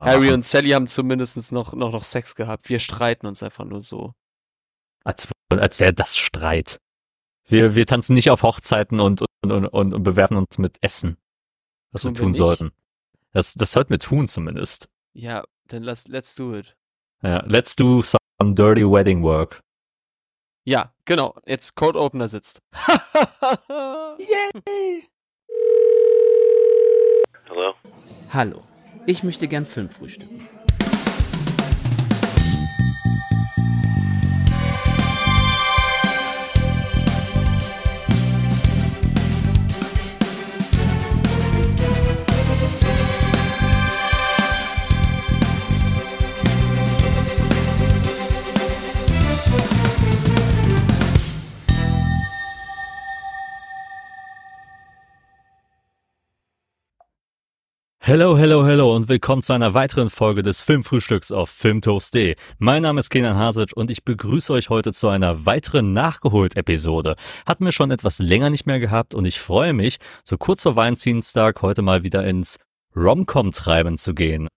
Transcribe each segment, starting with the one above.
Harry und Sally haben zumindest noch, noch, noch Sex gehabt. Wir streiten uns einfach nur so. Als, als wäre das Streit. Wir, wir tanzen nicht auf Hochzeiten und, und, und, und bewerfen uns mit Essen. Was tun wir tun wir sollten. Das, das sollten wir tun zumindest. Ja, dann lass, let's do it. Ja, let's do some dirty wedding work. Ja, genau. Jetzt Code Opener sitzt. Yay! Hallo? Hallo. Ich möchte gern Film frühstücken. Hello, hello, hello und willkommen zu einer weiteren Folge des Filmfrühstücks auf Filmtoast.de. Mein Name ist Kenan Hasic und ich begrüße euch heute zu einer weiteren Nachgeholt-Episode. Hatten wir schon etwas länger nicht mehr gehabt und ich freue mich, so kurz vor Valentinstag heute mal wieder ins Romcom-Treiben zu gehen.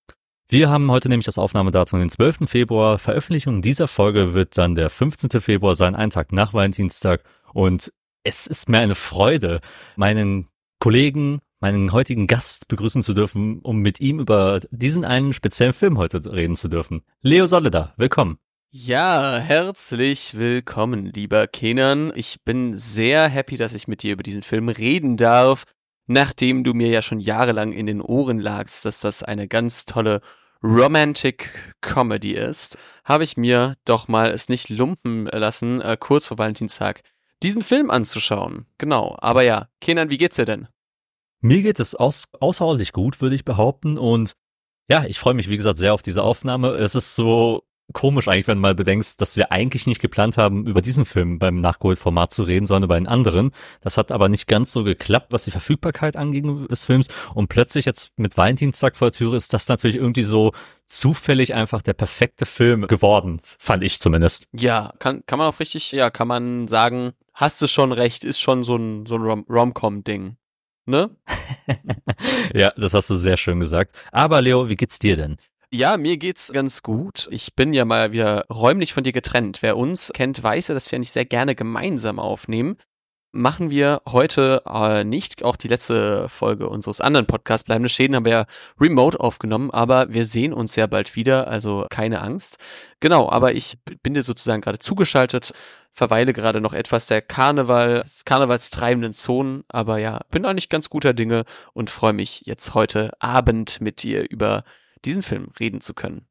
Wir haben heute nämlich das Aufnahmedatum den 12. Februar. Veröffentlichung dieser Folge wird dann der 15. Februar sein, ein Tag nach Valentinstag. Und es ist mir eine Freude, meinen Kollegen meinen heutigen Gast begrüßen zu dürfen, um mit ihm über diesen einen speziellen Film heute reden zu dürfen. Leo Soleda, willkommen. Ja, herzlich willkommen, lieber Kenan. Ich bin sehr happy, dass ich mit dir über diesen Film reden darf, nachdem du mir ja schon jahrelang in den Ohren lagst, dass das eine ganz tolle Romantic Comedy ist, habe ich mir doch mal es nicht lumpen lassen, äh, kurz vor Valentinstag diesen Film anzuschauen. Genau, aber ja, Kenan, wie geht's dir denn? Mir geht es aus, außerordentlich gut, würde ich behaupten. Und ja, ich freue mich, wie gesagt, sehr auf diese Aufnahme. Es ist so komisch eigentlich, wenn du mal bedenkst, dass wir eigentlich nicht geplant haben, über diesen Film beim Nachgeholt-Format zu reden, sondern über einen anderen. Das hat aber nicht ganz so geklappt, was die Verfügbarkeit angeht des Films. Und plötzlich jetzt mit Valentinstag vor der Tür ist das natürlich irgendwie so zufällig einfach der perfekte Film geworden, fand ich zumindest. Ja, kann, kann man auch richtig, ja, kann man sagen, hast du schon recht, ist schon so ein, so ein Rom Rom-Com-Ding. Ne? ja, das hast du sehr schön gesagt. Aber Leo, wie geht's dir denn? Ja, mir geht's ganz gut. Ich bin ja mal wieder räumlich von dir getrennt. Wer uns kennt, weiß ja, dass wir nicht sehr gerne gemeinsam aufnehmen. Machen wir heute äh, nicht. Auch die letzte Folge unseres anderen Podcasts Bleibende Schäden haben wir ja remote aufgenommen, aber wir sehen uns ja bald wieder, also keine Angst. Genau, aber ich bin dir sozusagen gerade zugeschaltet verweile gerade noch etwas der Karneval, karnevalstreibenden Zonen, aber ja, bin eigentlich ganz guter Dinge und freue mich jetzt heute Abend mit dir über diesen Film reden zu können.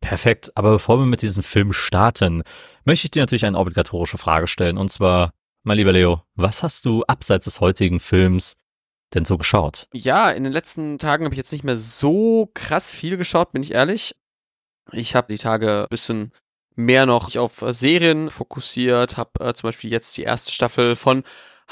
Perfekt, aber bevor wir mit diesem Film starten, möchte ich dir natürlich eine obligatorische Frage stellen und zwar, mein lieber Leo, was hast du abseits des heutigen Films denn so geschaut? Ja, in den letzten Tagen habe ich jetzt nicht mehr so krass viel geschaut, bin ich ehrlich. Ich habe die Tage ein bisschen mehr noch auf äh, Serien fokussiert, habe äh, zum Beispiel jetzt die erste Staffel von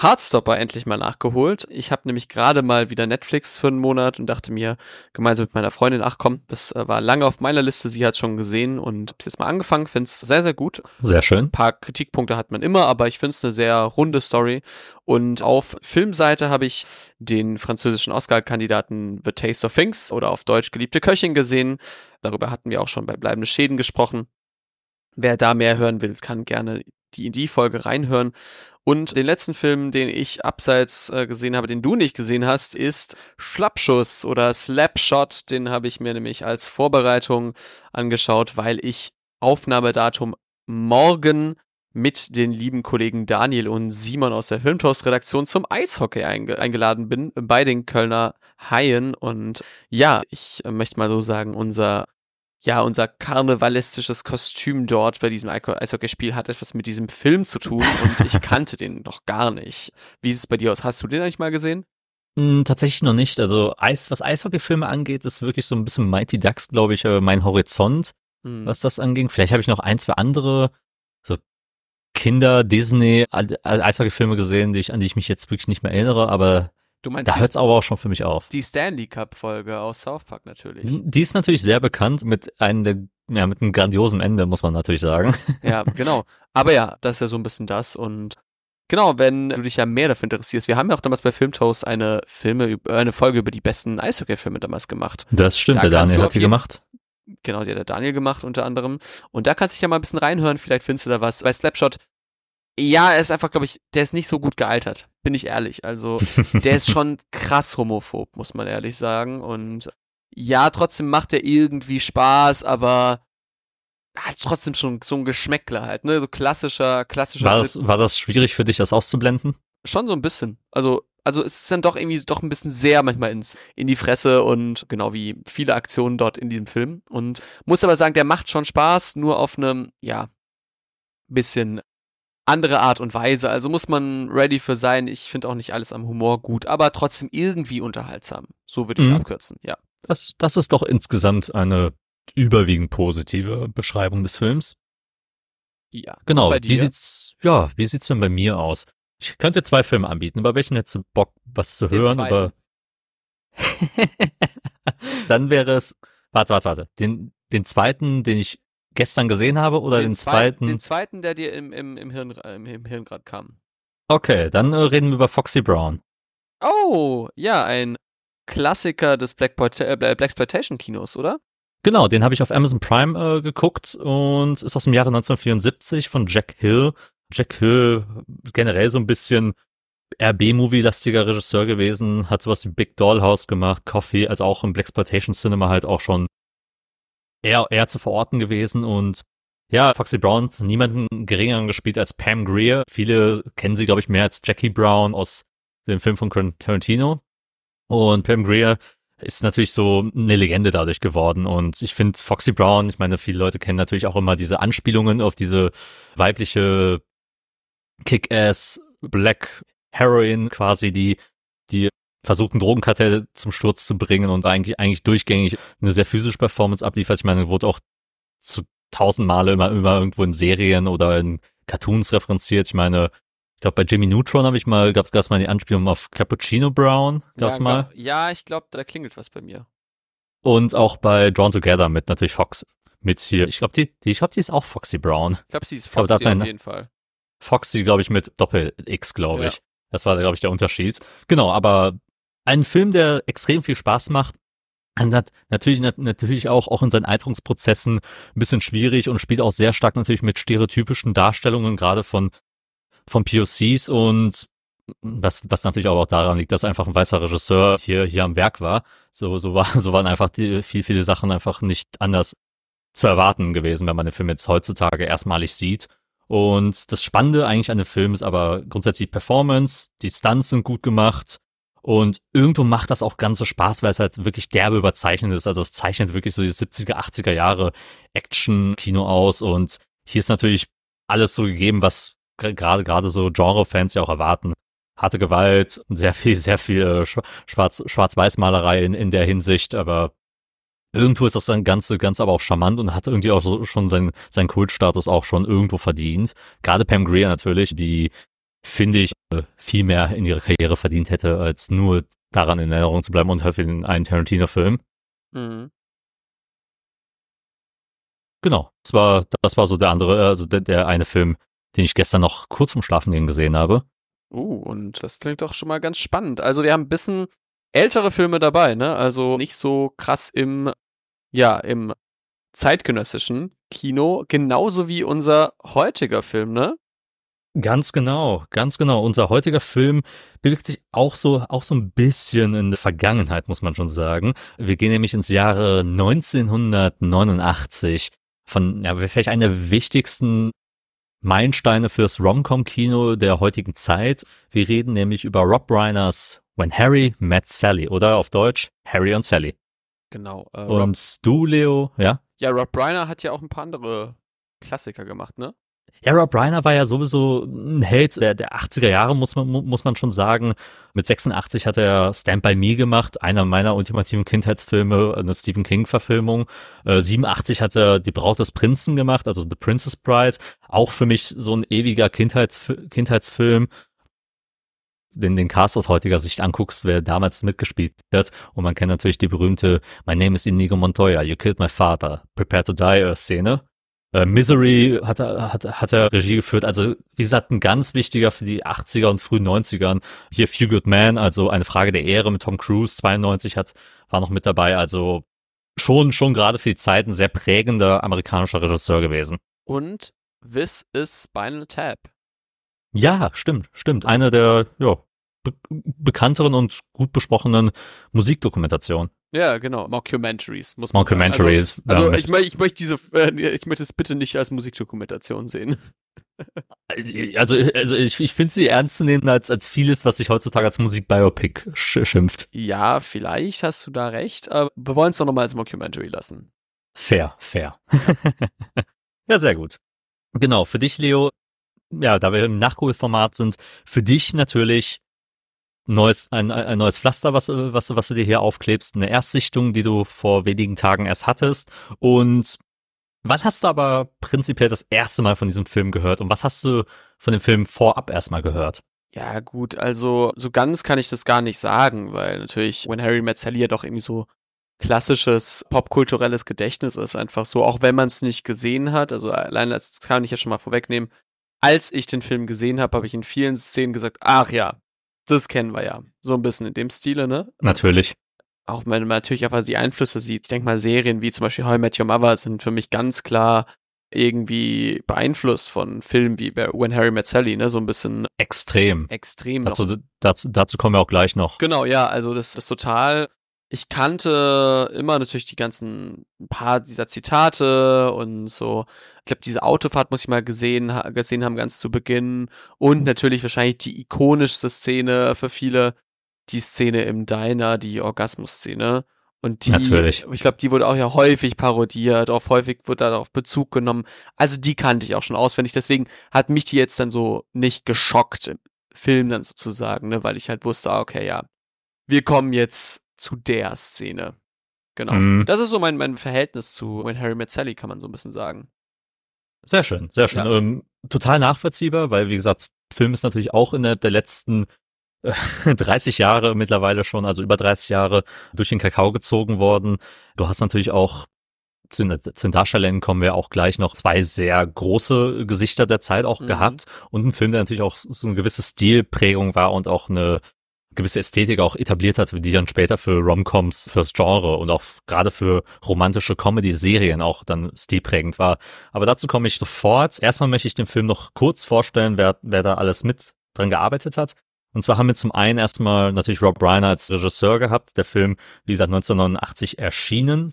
Heartstopper endlich mal nachgeholt. Ich habe nämlich gerade mal wieder Netflix für einen Monat und dachte mir gemeinsam mit meiner Freundin, ach komm, das äh, war lange auf meiner Liste, sie hat schon gesehen und hab's jetzt mal angefangen, find's sehr, sehr gut. Sehr schön. Ein paar Kritikpunkte hat man immer, aber ich find's eine sehr runde Story. Und auf Filmseite habe ich den französischen Oscar-Kandidaten The Taste of Things oder auf Deutsch Geliebte Köchin gesehen. Darüber hatten wir auch schon bei Bleibende Schäden gesprochen. Wer da mehr hören will, kann gerne die in die Folge reinhören. Und den letzten Film, den ich abseits äh, gesehen habe, den du nicht gesehen hast, ist Schlappschuss oder Slapshot. Den habe ich mir nämlich als Vorbereitung angeschaut, weil ich Aufnahmedatum morgen mit den lieben Kollegen Daniel und Simon aus der Filmtoast-Redaktion zum Eishockey einge eingeladen bin bei den Kölner Haien. Und ja, ich möchte mal so sagen, unser ja, unser karnevalistisches Kostüm dort bei diesem Eishockeyspiel hat etwas mit diesem Film zu tun und ich kannte den noch gar nicht. Wie sieht es bei dir aus? Hast du den eigentlich mal gesehen? Mm, tatsächlich noch nicht. Also Eis, was Eishockeyfilme angeht, ist wirklich so ein bisschen Mighty Ducks, glaube ich, äh, mein Horizont, hm. was das anging. Vielleicht habe ich noch ein, zwei andere so Kinder, Disney, Eishockeyfilme gesehen, die ich, an die ich mich jetzt wirklich nicht mehr erinnere, aber Du meinst da hört es aber auch schon für mich auf. Die Stanley Cup Folge aus South Park natürlich. Die ist natürlich sehr bekannt mit einem der ja, mit einem grandiosen Ende, muss man natürlich sagen. Ja, genau. Aber ja, das ist ja so ein bisschen das und Genau, wenn du dich ja mehr dafür interessierst. Wir haben ja auch damals bei Filmtoast eine Filme, eine Folge über die besten Eishockey-Filme damals gemacht. Das stimmt, Da der Daniel hat die gemacht. Genau, die hat der Daniel gemacht unter anderem. Und da kannst du dich ja mal ein bisschen reinhören, vielleicht findest du da was. Bei Slapshot, ja, er ist einfach, glaube ich, der ist nicht so gut gealtert, bin ich ehrlich. Also, der ist schon krass homophob, muss man ehrlich sagen. Und ja, trotzdem macht er irgendwie Spaß, aber hat trotzdem schon so ein Geschmäckler halt, ne? So klassischer, klassischer War das, war das schwierig für dich, das auszublenden? Schon so ein bisschen. Also, also es ist dann doch irgendwie doch ein bisschen sehr manchmal ins, in die Fresse und genau wie viele Aktionen dort in diesem Film. Und muss aber sagen, der macht schon Spaß, nur auf einem, ja, bisschen andere Art und Weise. Also muss man ready für sein. Ich finde auch nicht alles am Humor gut, aber trotzdem irgendwie unterhaltsam. So würde ich Mhm. abkürzen, ja. Das, das ist doch insgesamt eine überwiegend positive Beschreibung des Films. Ja. Genau. Wie sieht's, ja, wie sieht's denn bei mir aus? Ich könnte zwei Filme anbieten. Über welchen hättest du Bock, was zu Den hören? zweiten. Über Dann wäre es, warte, warte, warte. Den, den zweiten, den ich gestern gesehen habe, oder den, zweiten? Den zweiten, der dir im, im, im Hirn, im, im Hirn gerade kam. okay, dann äh, reden wir über Foxy Brown. Oh, ja, ein Klassiker des Black äh, Blaxploitation Kinos, oder? Genau, den habe ich auf Amazon Prime äh, geguckt und ist aus dem Jahre 1974 von Jack Hill. Jack Hill generell so ein bisschen RB-Movie-lastiger Regisseur gewesen, hat sowas wie Big Dollhouse gemacht, Coffee, also auch im Blaxploitation Cinema halt auch schon eher, eher zu verorten gewesen und ja, Foxy Brown von niemanden geringeren gespielt als Pam Grier. Viele kennen sie, glaube ich, mehr als Jackie Brown aus dem Film von Tarantino. Und Pam Grier ist natürlich so eine Legende dadurch geworden. Und ich finde Foxy Brown, ich meine, viele Leute kennen natürlich auch immer diese Anspielungen auf diese weibliche Kick-Ass Black Heroin quasi, die, die versucht, ein Drogenkartell zum Sturz zu bringen und eigentlich, eigentlich durchgängig eine sehr physische Performance abliefert. Ich meine, wurde auch zu tausend Male immer, immer irgendwo in Serien oder in Cartoons referenziert. Ich meine, ich glaube, bei Jimmy Neutron habe ich mal, gab es mal die Anspielung auf Cappuccino Brown, gab's ja, mal. glaub- ja, ich glaube, da klingelt was bei mir. Und auch bei Drawn Together mit natürlich Fox mit hier. Ich glaube, die, die, ich glaube, die ist auch Foxy Brown. Ich glaube, sie ist Foxy hat auf jeden Fall. Foxy, glaube ich, mit Doppel-X, glaube Ja. ich. Das war, glaube ich, der Unterschied. Genau, aber ein Film, der extrem viel Spaß macht, und hat natürlich, nat natürlich auch, auch in seinen Alterungsprozessen ein bisschen schwierig und spielt auch sehr stark natürlich mit stereotypischen Darstellungen, gerade von, von POCs und was, was natürlich auch daran liegt, dass einfach ein weißer Regisseur hier, hier am Werk war. So, so war, so waren einfach die, viel, viele Sachen einfach nicht anders zu erwarten gewesen, wenn man den Film jetzt heutzutage erstmalig sieht. Und das Spannende eigentlich an dem Film ist aber grundsätzlich Performance, die Stunts sind gut gemacht und irgendwo macht das auch ganze Spaß, weil es halt wirklich derbe überzeichnet ist. Also es zeichnet wirklich so die 70er, 80er Jahre Action-Kino aus und hier ist natürlich alles so gegeben, was gerade gerade so Genre-Fans ja auch erwarten. Harte Gewalt, sehr viel, sehr viel äh, Schwa- Schwarz, Schwarz-Weiß-Malerei in, in der Hinsicht, aber irgendwo ist das dann ganze, ganz aber auch charmant und hat irgendwie auch so, schon seinen, seinen Kultstatus auch schon irgendwo verdient. Gerade Pam Grier natürlich, die finde ich äh, viel mehr in ihrer Karriere verdient hätte, als nur daran in Erinnerung zu bleiben und halt für den einen Tarantino-Film. Mhm. Genau, das war, das war so der andere, also der, der eine Film, den ich gestern noch kurz vorm Schlafengehen gesehen habe. Uh, und das klingt doch schon mal ganz spannend. Also wir haben ein bisschen ältere Filme dabei, ne? Also nicht so krass im, ja, im zeitgenössischen Kino, genauso wie unser heutiger Film, ne? Ganz genau, ganz genau. Unser heutiger Film bewegt sich auch so, auch so ein bisschen in der Vergangenheit, muss man schon sagen. Wir gehen nämlich ins Jahre 1989 von, ja, vielleicht einer der wichtigsten Meilensteine fürs Rom-Com-Kino der heutigen Zeit. Wir reden nämlich über Rob Reiners When Harry Met Sally oder auf Deutsch Harry und Sally. Genau. Äh, Rob, Und du, Leo, ja? ja, Rob Reiner hat ja auch ein paar andere Klassiker gemacht, ne? Ja, Rob Reiner war ja sowieso ein Held der, der 80er Jahre, muss man, mu- muss man schon sagen. Mit 86 hat er Stand By Me gemacht, einer meiner ultimativen Kindheitsfilme, eine Stephen King-Verfilmung. Äh, 87 hat er Die Braut des Prinzen gemacht, also The Princess Bride. Auch für mich so ein ewiger Kindheitsf Kindheitsfilm. Den, den Cast aus heutiger Sicht anguckst, wer damals mitgespielt hat. Und man kennt natürlich die berühmte My name is Inigo Montoya, You killed my father, Prepare to die äh, Szene. Äh, Misery hat er, hat, hat er Regie geführt. Also, wie gesagt, ein ganz wichtiger für die 80er und frühen 90ern. Hier Few Good Men, also eine Frage der Ehre mit Tom Cruise, 92 hat, war noch mit dabei. Also schon, schon gerade für die Zeit ein sehr prägender amerikanischer Regisseur gewesen. Und This is Spinal Tap. Ja, stimmt, stimmt. Eine der, ja, be bekannteren und gut besprochenen Musikdokumentationen. Ja, genau. Mockumentaries muss man Mockumentaries. Sagen. Also, also ich, möchte, ich möchte diese, äh, ich möchte es bitte nicht als Musikdokumentation sehen. Also, also ich, ich finde sie ernst zu nehmen als, als vieles, was sich heutzutage als Musikbiopic sch schimpft. Ja, vielleicht hast du da recht, aber wir wollen es doch nochmal als Mockumentary lassen. Fair, fair. ja, sehr gut. Genau, für dich, Leo, ja, da wir im Nachholformat sind, für dich natürlich neues, ein, ein neues Pflaster, was, was, was du dir hier aufklebst, eine Erstsichtung, die du vor wenigen Tagen erst hattest. Und wann hast du aber prinzipiell das erste Mal von diesem Film gehört und was hast du von dem Film vorab erstmal gehört? Ja, gut, also so ganz kann ich das gar nicht sagen, weil natürlich When Harry Met Sally ja doch irgendwie so klassisches popkulturelles Gedächtnis ist einfach so, auch wenn man es nicht gesehen hat. Also allein das kann ich ja schon mal vorwegnehmen. Als ich den Film gesehen habe, habe ich in vielen Szenen gesagt, ach ja, das kennen wir ja. So ein bisschen in dem Stile, ne? Natürlich. Auch wenn man natürlich einfach die Einflüsse sieht. Ich denke mal, Serien wie zum Beispiel How I Met Your Mother sind für mich ganz klar irgendwie beeinflusst von Filmen wie When Harry Met Sally, ne? So ein bisschen extrem. Extrem. Dazu, dazu, dazu kommen wir auch gleich noch. Genau, ja, also das ist total ich kannte immer natürlich die ganzen paar dieser Zitate und so. Ich glaube, diese Autofahrt muss ich mal gesehen, gesehen haben, ganz zu Beginn. Und natürlich wahrscheinlich die ikonischste Szene für viele, die Szene im Diner, die Orgasmus-Szene. Und die, Natürlich. ich glaube, die wurde auch ja häufig parodiert, auch häufig wurde darauf Bezug genommen. Also die kannte ich auch schon auswendig. Deswegen hat mich die jetzt dann so nicht geschockt im Film dann sozusagen, ne, weil ich halt wusste, ah, okay, ja, wir kommen jetzt zu der Szene. Genau. Mhm. Das ist so mein, mein Verhältnis zu When Harry Met Sally, kann man so ein bisschen sagen. Sehr schön, sehr schön. Ja. Ähm, total nachvollziehbar, weil, wie gesagt, Film ist natürlich auch innerhalb der letzten äh, 30 Jahre mittlerweile schon, also über 30 Jahre durch den Kakao gezogen worden. Du hast natürlich auch zu, zu den Darstellern kommen wir auch gleich noch zwei sehr große Gesichter der Zeit auch mhm. gehabt und ein Film, der natürlich auch so eine gewisse Stilprägung war und auch eine gewisse Ästhetik auch etabliert hat, die dann später für Romcoms, fürs Genre und auch gerade für romantische Comedy-Serien auch dann stilprägend war. Aber dazu komme ich sofort. Erstmal möchte ich den Film noch kurz vorstellen, wer, wer da alles mit dran gearbeitet hat. Und zwar haben wir zum einen erstmal natürlich Rob Reiner als Regisseur gehabt. Der Film, wie gesagt, 1989 erschienen.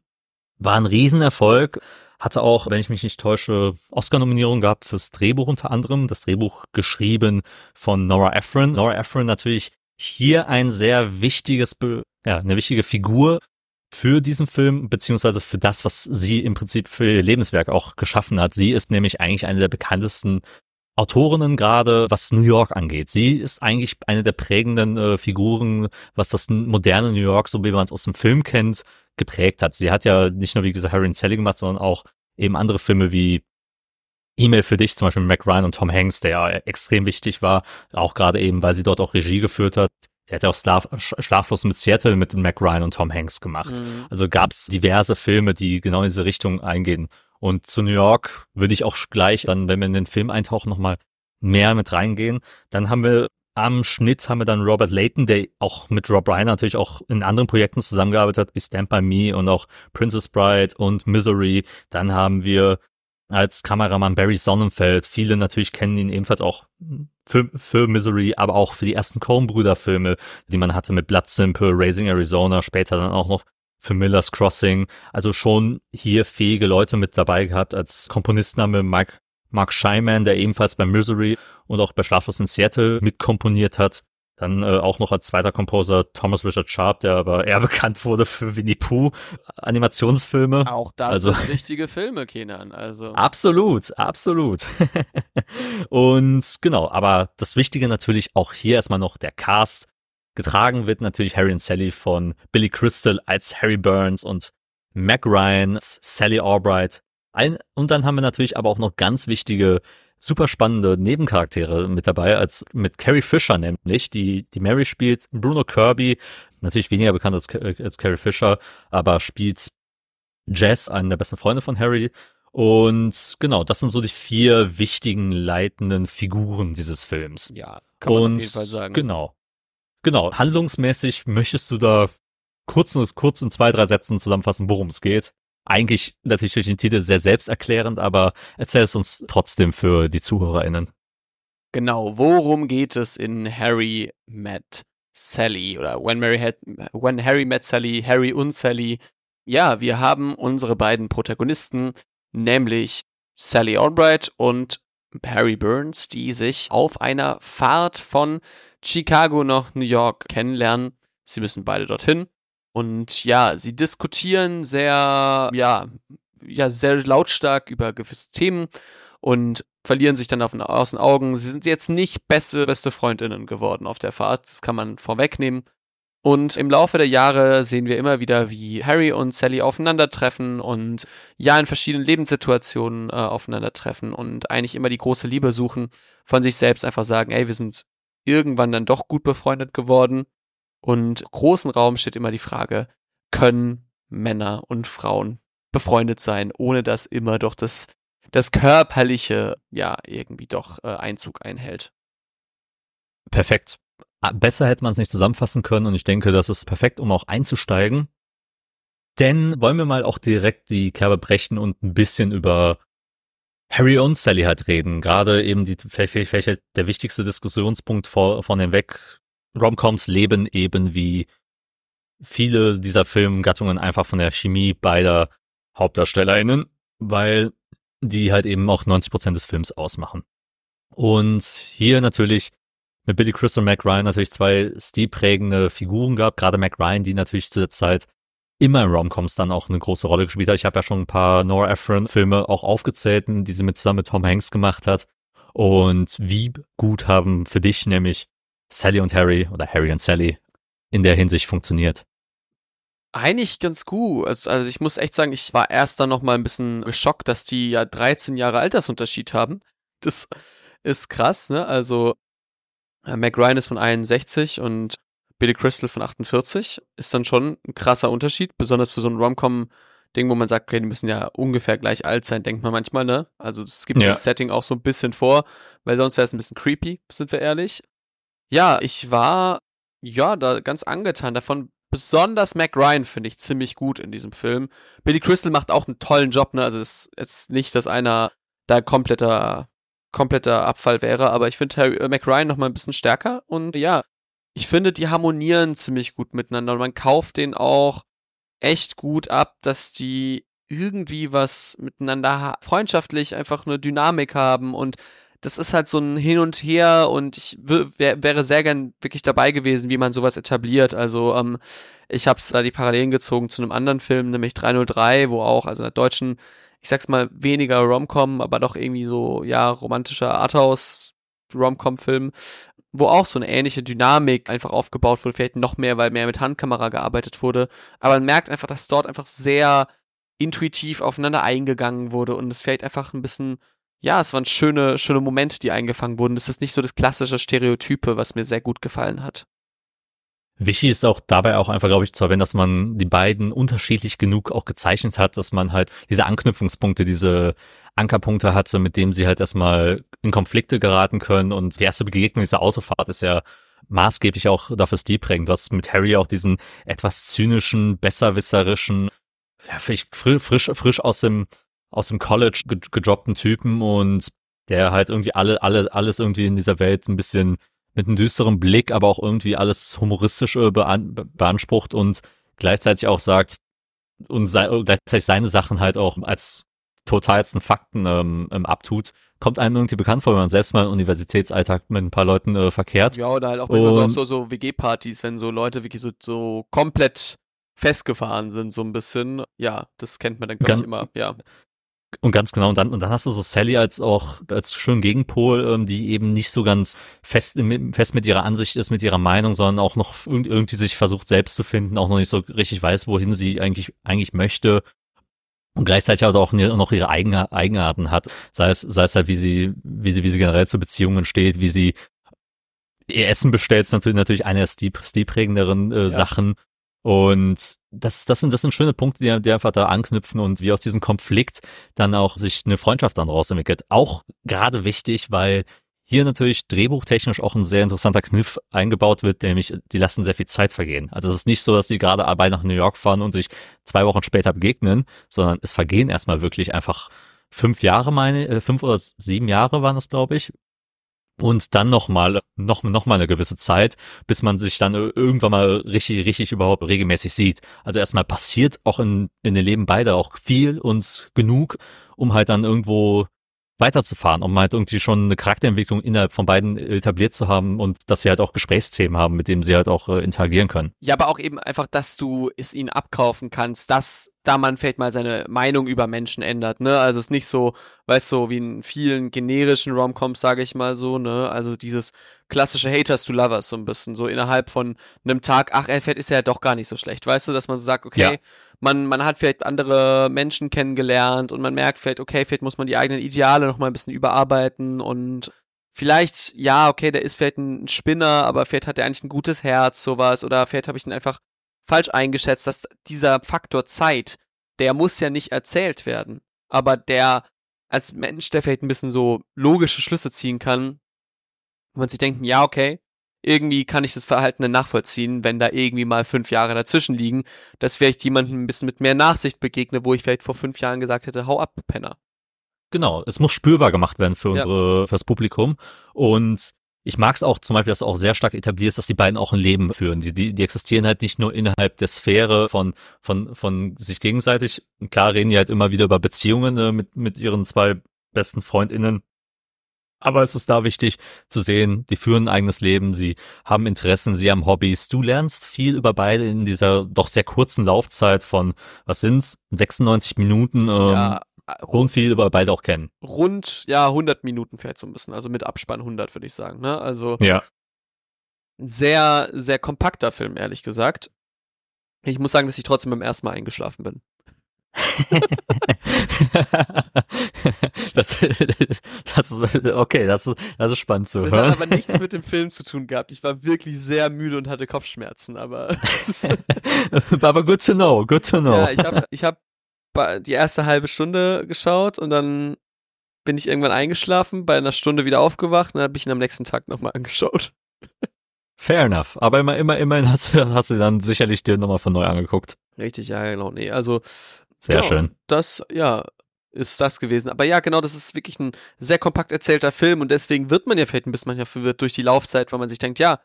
War ein Riesenerfolg. Hatte auch, wenn ich mich nicht täusche, Oscar-Nominierung gehabt fürs Drehbuch unter anderem. Das Drehbuch geschrieben von Nora Ephron. Nora Ephron natürlich hier ein sehr wichtiges, ja, eine wichtige Figur für diesen Film, beziehungsweise für das, was sie im Prinzip für ihr Lebenswerk auch geschaffen hat. Sie ist nämlich eigentlich eine der bekanntesten Autorinnen gerade, was New York angeht. Sie ist eigentlich eine der prägenden äh, Figuren, was das moderne New York, so wie man es aus dem Film kennt, geprägt hat. Sie hat ja nicht nur, wie gesagt, Harry und Sally gemacht, sondern auch eben andere Filme wie E-Mail für dich, zum Beispiel Mac Ryan und Tom Hanks, der ja extrem wichtig war, auch gerade eben, weil sie dort auch Regie geführt hat. Der hat ja auch Schlaf Schlaflos mit Seattle mit Mac Ryan und Tom Hanks gemacht. Mhm. Also gab es diverse Filme, die genau in diese Richtung eingehen. Und zu New York würde ich auch gleich dann, wenn wir in den Film eintauchen, nochmal mehr mit reingehen. Dann haben wir am Schnitt haben wir dann Robert Layton, der auch mit Rob Reiner natürlich auch in anderen Projekten zusammengearbeitet hat, wie Stand By Me und auch Princess Bride und Misery. Dann haben wir als Kameramann Barry Sonnenfeld. Viele natürlich kennen ihn ebenfalls auch für, für Misery, aber auch für die ersten Coen-Brüder-Filme, die man hatte mit Blood Simple, Raising Arizona, später dann auch noch für Miller's Crossing. Also schon hier fähige Leute mit dabei gehabt. Als Komponistname Mike, Mark Scheiman, der ebenfalls bei Misery und auch bei Schlaflos in Seattle mitkomponiert hat. Dann äh, auch noch als zweiter Komposer Thomas Richard Sharp, der aber eher bekannt wurde für Winnie Pooh Animationsfilme. Auch das also, sind richtige Filme, Kenan. Also absolut, absolut. und genau, aber das Wichtige natürlich auch hier erstmal noch der Cast. Getragen wird natürlich Harry und Sally von Billy Crystal als Harry Burns und Mac Ryan, Sally Albright. Ein, und dann haben wir natürlich aber auch noch ganz wichtige super spannende Nebencharaktere mit dabei, als mit Carrie Fisher nämlich, die, die Mary spielt, Bruno Kirby, natürlich weniger bekannt als, als Carrie Fisher, aber spielt Jess, einen der besten Freunde von Harry. Und genau, das sind so die vier wichtigen leitenden Figuren dieses Films. Ja, kann man Und auf jeden Fall sagen. Genau. Genau. Handlungsmäßig möchtest du da kurz, kurz in zwei, drei Sätzen zusammenfassen, worum es geht. Eigentlich natürlich durch den Titel sehr selbsterklärend, aber erzähl es uns trotzdem für die ZuhörerInnen. Genau, worum geht es in Harry Met Sally oder When, Mary had, When Harry Met Sally, Harry und Sally? Ja, wir haben unsere beiden Protagonisten, nämlich Sally Albright und Harry Burns, die sich auf einer Fahrt von Chicago nach New York kennenlernen. Sie müssen beide dorthin. Und ja, sie diskutieren sehr, ja, ja, sehr lautstark über gewisse Themen und verlieren sich dann auf, aus den Augen. Sie sind jetzt nicht beste, beste Freundinnen geworden auf der Fahrt. Das kann man vorwegnehmen. Und im Laufe der Jahre sehen wir immer wieder, wie Harry und Sally aufeinandertreffen und ja in verschiedenen Lebenssituationen äh, aufeinandertreffen und eigentlich immer die große Liebe suchen, von sich selbst einfach sagen, ey, wir sind irgendwann dann doch gut befreundet geworden. Und großen Raum steht immer die Frage, können Männer und Frauen befreundet sein, ohne dass immer doch das, das Körperliche ja irgendwie doch äh, Einzug einhält. Perfekt. Besser hätte man es nicht zusammenfassen können und ich denke, das ist perfekt, um auch einzusteigen. Denn wollen wir mal auch direkt die Kerbe brechen und ein bisschen über Harry und Sally halt reden. Gerade eben die, vielleicht der wichtigste Diskussionspunkt vor, von dem weg. Romcoms leben eben wie viele dieser Filmgattungen einfach von der Chemie beider HauptdarstellerInnen, weil die halt eben auch 90 Prozent des Films ausmachen. Und hier natürlich mit Billy Crystal und Mac Ryan natürlich zwei stilprägende Figuren gab, gerade Mac Ryan, die natürlich zu der Zeit immer in Romcoms dann auch eine große Rolle gespielt hat. Ich habe ja schon ein paar Nora Ephron Filme auch aufgezählt, die sie mit zusammen mit Tom Hanks gemacht hat. Und wie gut haben für dich nämlich Sally und Harry oder Harry und Sally in der Hinsicht funktioniert? Eigentlich ganz gut. Also, also ich muss echt sagen, ich war erst dann noch mal ein bisschen geschockt, dass die ja 13 Jahre Altersunterschied haben. Das ist krass, ne? Also äh, Mac Ryan ist von 61 und Billy Crystal von 48. Ist dann schon ein krasser Unterschied, besonders für so ein Rom-Com-Ding, wo man sagt, okay, die müssen ja ungefähr gleich alt sein, denkt man manchmal, ne? Also das gibt ja. im Setting auch so ein bisschen vor, weil sonst wäre es ein bisschen creepy, sind wir ehrlich. Ja, ich war ja da ganz angetan davon. Besonders Mac Ryan finde ich ziemlich gut in diesem Film. Billy Crystal macht auch einen tollen Job, ne? Also es ist jetzt nicht, dass einer da kompletter kompletter Abfall wäre, aber ich finde Harry äh, Mac Ryan noch mal ein bisschen stärker und ja, ich finde, die harmonieren ziemlich gut miteinander und man kauft den auch echt gut ab, dass die irgendwie was miteinander freundschaftlich einfach eine Dynamik haben und das ist halt so ein Hin und Her und ich wär, wäre sehr gern wirklich dabei gewesen, wie man sowas etabliert. Also ähm, ich habe da die Parallelen gezogen zu einem anderen Film, nämlich 303, wo auch, also einer deutschen, ich sag's mal, weniger Romcom, aber doch irgendwie so, ja, romantischer Arthouse Romcom-Film, wo auch so eine ähnliche Dynamik einfach aufgebaut wurde, vielleicht noch mehr, weil mehr mit Handkamera gearbeitet wurde. Aber man merkt einfach, dass dort einfach sehr intuitiv aufeinander eingegangen wurde und es vielleicht einfach ein bisschen ja, es waren schöne, schöne Momente, die eingefangen wurden. Es ist nicht so das klassische Stereotype, was mir sehr gut gefallen hat. Wichtig ist auch dabei auch einfach, glaube ich, zu erwähnen, dass man die beiden unterschiedlich genug auch gezeichnet hat, dass man halt diese Anknüpfungspunkte, diese Ankerpunkte hatte, mit denen sie halt erstmal in Konflikte geraten können. Und die erste Begegnung dieser Autofahrt ist ja maßgeblich auch dafür stilprägend. Hast mit Harry auch diesen etwas zynischen, besserwisserischen, ja, vielleicht frisch, frisch aus dem aus dem College ge gedroppten Typen und der halt irgendwie alle, alle, alles irgendwie in dieser Welt ein bisschen mit einem düsteren Blick, aber auch irgendwie alles humoristisch äh, bean beansprucht und gleichzeitig auch sagt und sei, gleichzeitig seine Sachen halt auch als totalsten Fakten ähm, ähm, abtut, kommt einem irgendwie bekannt vor, wenn man selbst mal im Universitätsalltag mit ein paar Leuten äh, verkehrt. Ja, oder halt auch immer so auf so, so WG-Partys, wenn so Leute wirklich so, so komplett festgefahren sind, so ein bisschen. Ja, das kennt man dann, glaube ich, immer, ja. Und ganz genau, und dann, und dann hast du so Sally als auch, als schönen Gegenpol, ähm, die eben nicht so ganz fest, fest mit ihrer Ansicht ist, mit ihrer Meinung, sondern auch noch irgendwie sich versucht selbst zu finden, auch noch nicht so richtig weiß, wohin sie eigentlich, eigentlich möchte. Und gleichzeitig halt auch noch ihre eigene Eigenarten hat. Sei es, sei es halt, wie sie, wie sie, wie sie generell zu Beziehungen steht, wie sie ihr Essen bestellt, ist natürlich, natürlich eine der stilprägenderen äh, ja. Sachen. Und das, das sind, das sind schöne Punkte, die, die einfach da anknüpfen und wie aus diesem Konflikt dann auch sich eine Freundschaft dann rausentwickelt. Auch gerade wichtig, weil hier natürlich drehbuchtechnisch auch ein sehr interessanter Kniff eingebaut wird, nämlich die lassen sehr viel Zeit vergehen. Also es ist nicht so, dass die gerade dabei nach New York fahren und sich zwei Wochen später begegnen, sondern es vergehen erstmal wirklich einfach fünf Jahre, meine, äh, fünf oder sieben Jahre waren es, glaube ich. Und dann nochmal, noch, noch mal eine gewisse Zeit, bis man sich dann irgendwann mal richtig, richtig überhaupt regelmäßig sieht. Also erstmal passiert auch in, in den Leben beider auch viel und genug, um halt dann irgendwo weiterzufahren, um halt irgendwie schon eine Charakterentwicklung innerhalb von beiden etabliert zu haben und dass sie halt auch Gesprächsthemen haben, mit denen sie halt auch äh, interagieren können. Ja, aber auch eben einfach, dass du es ihnen abkaufen kannst, dass da man vielleicht mal seine Meinung über Menschen ändert, ne? Also es ist nicht so, weißt du, so wie in vielen generischen Romcoms, sage ich mal so, ne? Also dieses klassische Haters to Lovers so ein bisschen, so innerhalb von einem Tag, ach, er fährt ist ja doch gar nicht so schlecht, weißt du, dass man so sagt, okay, ja. man, man hat vielleicht andere Menschen kennengelernt und man merkt vielleicht, okay, vielleicht muss man die eigenen Ideale noch mal ein bisschen überarbeiten und vielleicht, ja, okay, der ist vielleicht ein Spinner, aber vielleicht hat er eigentlich ein gutes Herz, sowas, oder vielleicht habe ich ihn einfach falsch eingeschätzt, dass dieser Faktor Zeit, der muss ja nicht erzählt werden, aber der als Mensch, der vielleicht ein bisschen so logische Schlüsse ziehen kann, und man sich denkt, ja, okay, irgendwie kann ich das Verhalten dann nachvollziehen, wenn da irgendwie mal fünf Jahre dazwischen liegen, dass vielleicht jemandem ein bisschen mit mehr Nachsicht begegne, wo ich vielleicht vor fünf Jahren gesagt hätte, hau ab, Penner. Genau, es muss spürbar gemacht werden für unsere, ja. fürs Publikum. Und ich mag es auch zum Beispiel, dass auch sehr stark etabliert ist, dass die beiden auch ein Leben führen. Die, die, die existieren halt nicht nur innerhalb der Sphäre von, von, von sich gegenseitig. Klar reden die halt immer wieder über Beziehungen äh, mit, mit ihren zwei besten FreundInnen. Aber es ist da wichtig zu sehen, die führen ein eigenes Leben, sie haben Interessen, sie haben Hobbys. Du lernst viel über beide in dieser doch sehr kurzen Laufzeit von, was sind's, 96 Minuten. Ähm, ja, rund viel über beide auch kennen. Rund, ja, 100 Minuten fährt so ein bisschen, also mit Abspann 100 würde ich sagen, ne? Also ja. sehr, sehr kompakter Film, ehrlich gesagt. Ich muss sagen, dass ich trotzdem beim ersten Mal eingeschlafen bin. das, das okay, das ist, das ist spannend zu hören. Das hat aber nichts mit dem Film zu tun gehabt. Ich war wirklich sehr müde und hatte Kopfschmerzen, aber aber good to know, good to know. Ja, ich habe ich hab die erste halbe Stunde geschaut und dann bin ich irgendwann eingeschlafen, bei einer Stunde wieder aufgewacht und dann habe ich ihn am nächsten Tag nochmal angeschaut. Fair enough. Aber immer, immer, immerhin hast du, hast du dann sicherlich dir nochmal von neu angeguckt. Richtig, ja, genau. Nee, also. Sehr genau, schön. Das, ja, ist das gewesen. Aber ja, genau, das ist wirklich ein sehr kompakt erzählter Film und deswegen wird man ja vielleicht ein bisschen manchmal verwirrt durch die Laufzeit, weil man sich denkt, ja,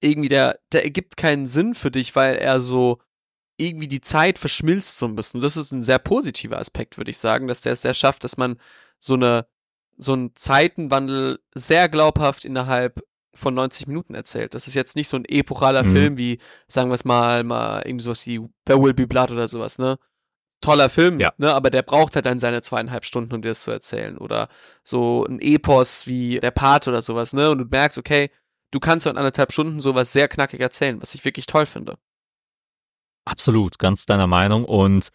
irgendwie der, der ergibt keinen Sinn für dich, weil er so irgendwie die Zeit verschmilzt so ein bisschen. Und das ist ein sehr positiver Aspekt, würde ich sagen, dass der es sehr schafft, dass man so eine, so einen Zeitenwandel sehr glaubhaft innerhalb von 90 Minuten erzählt. Das ist jetzt nicht so ein epochaler mhm. Film wie, sagen wir es mal, mal irgendwie sowas wie There Will Be Blood oder sowas, ne? Toller Film, ja. ne? Aber der braucht halt dann seine zweieinhalb Stunden, um dir das zu erzählen. Oder so ein Epos wie Der Part oder sowas, ne? Und du merkst, okay, du kannst in anderthalb Stunden sowas sehr knackig erzählen, was ich wirklich toll finde. Absolut, ganz deiner Meinung. Und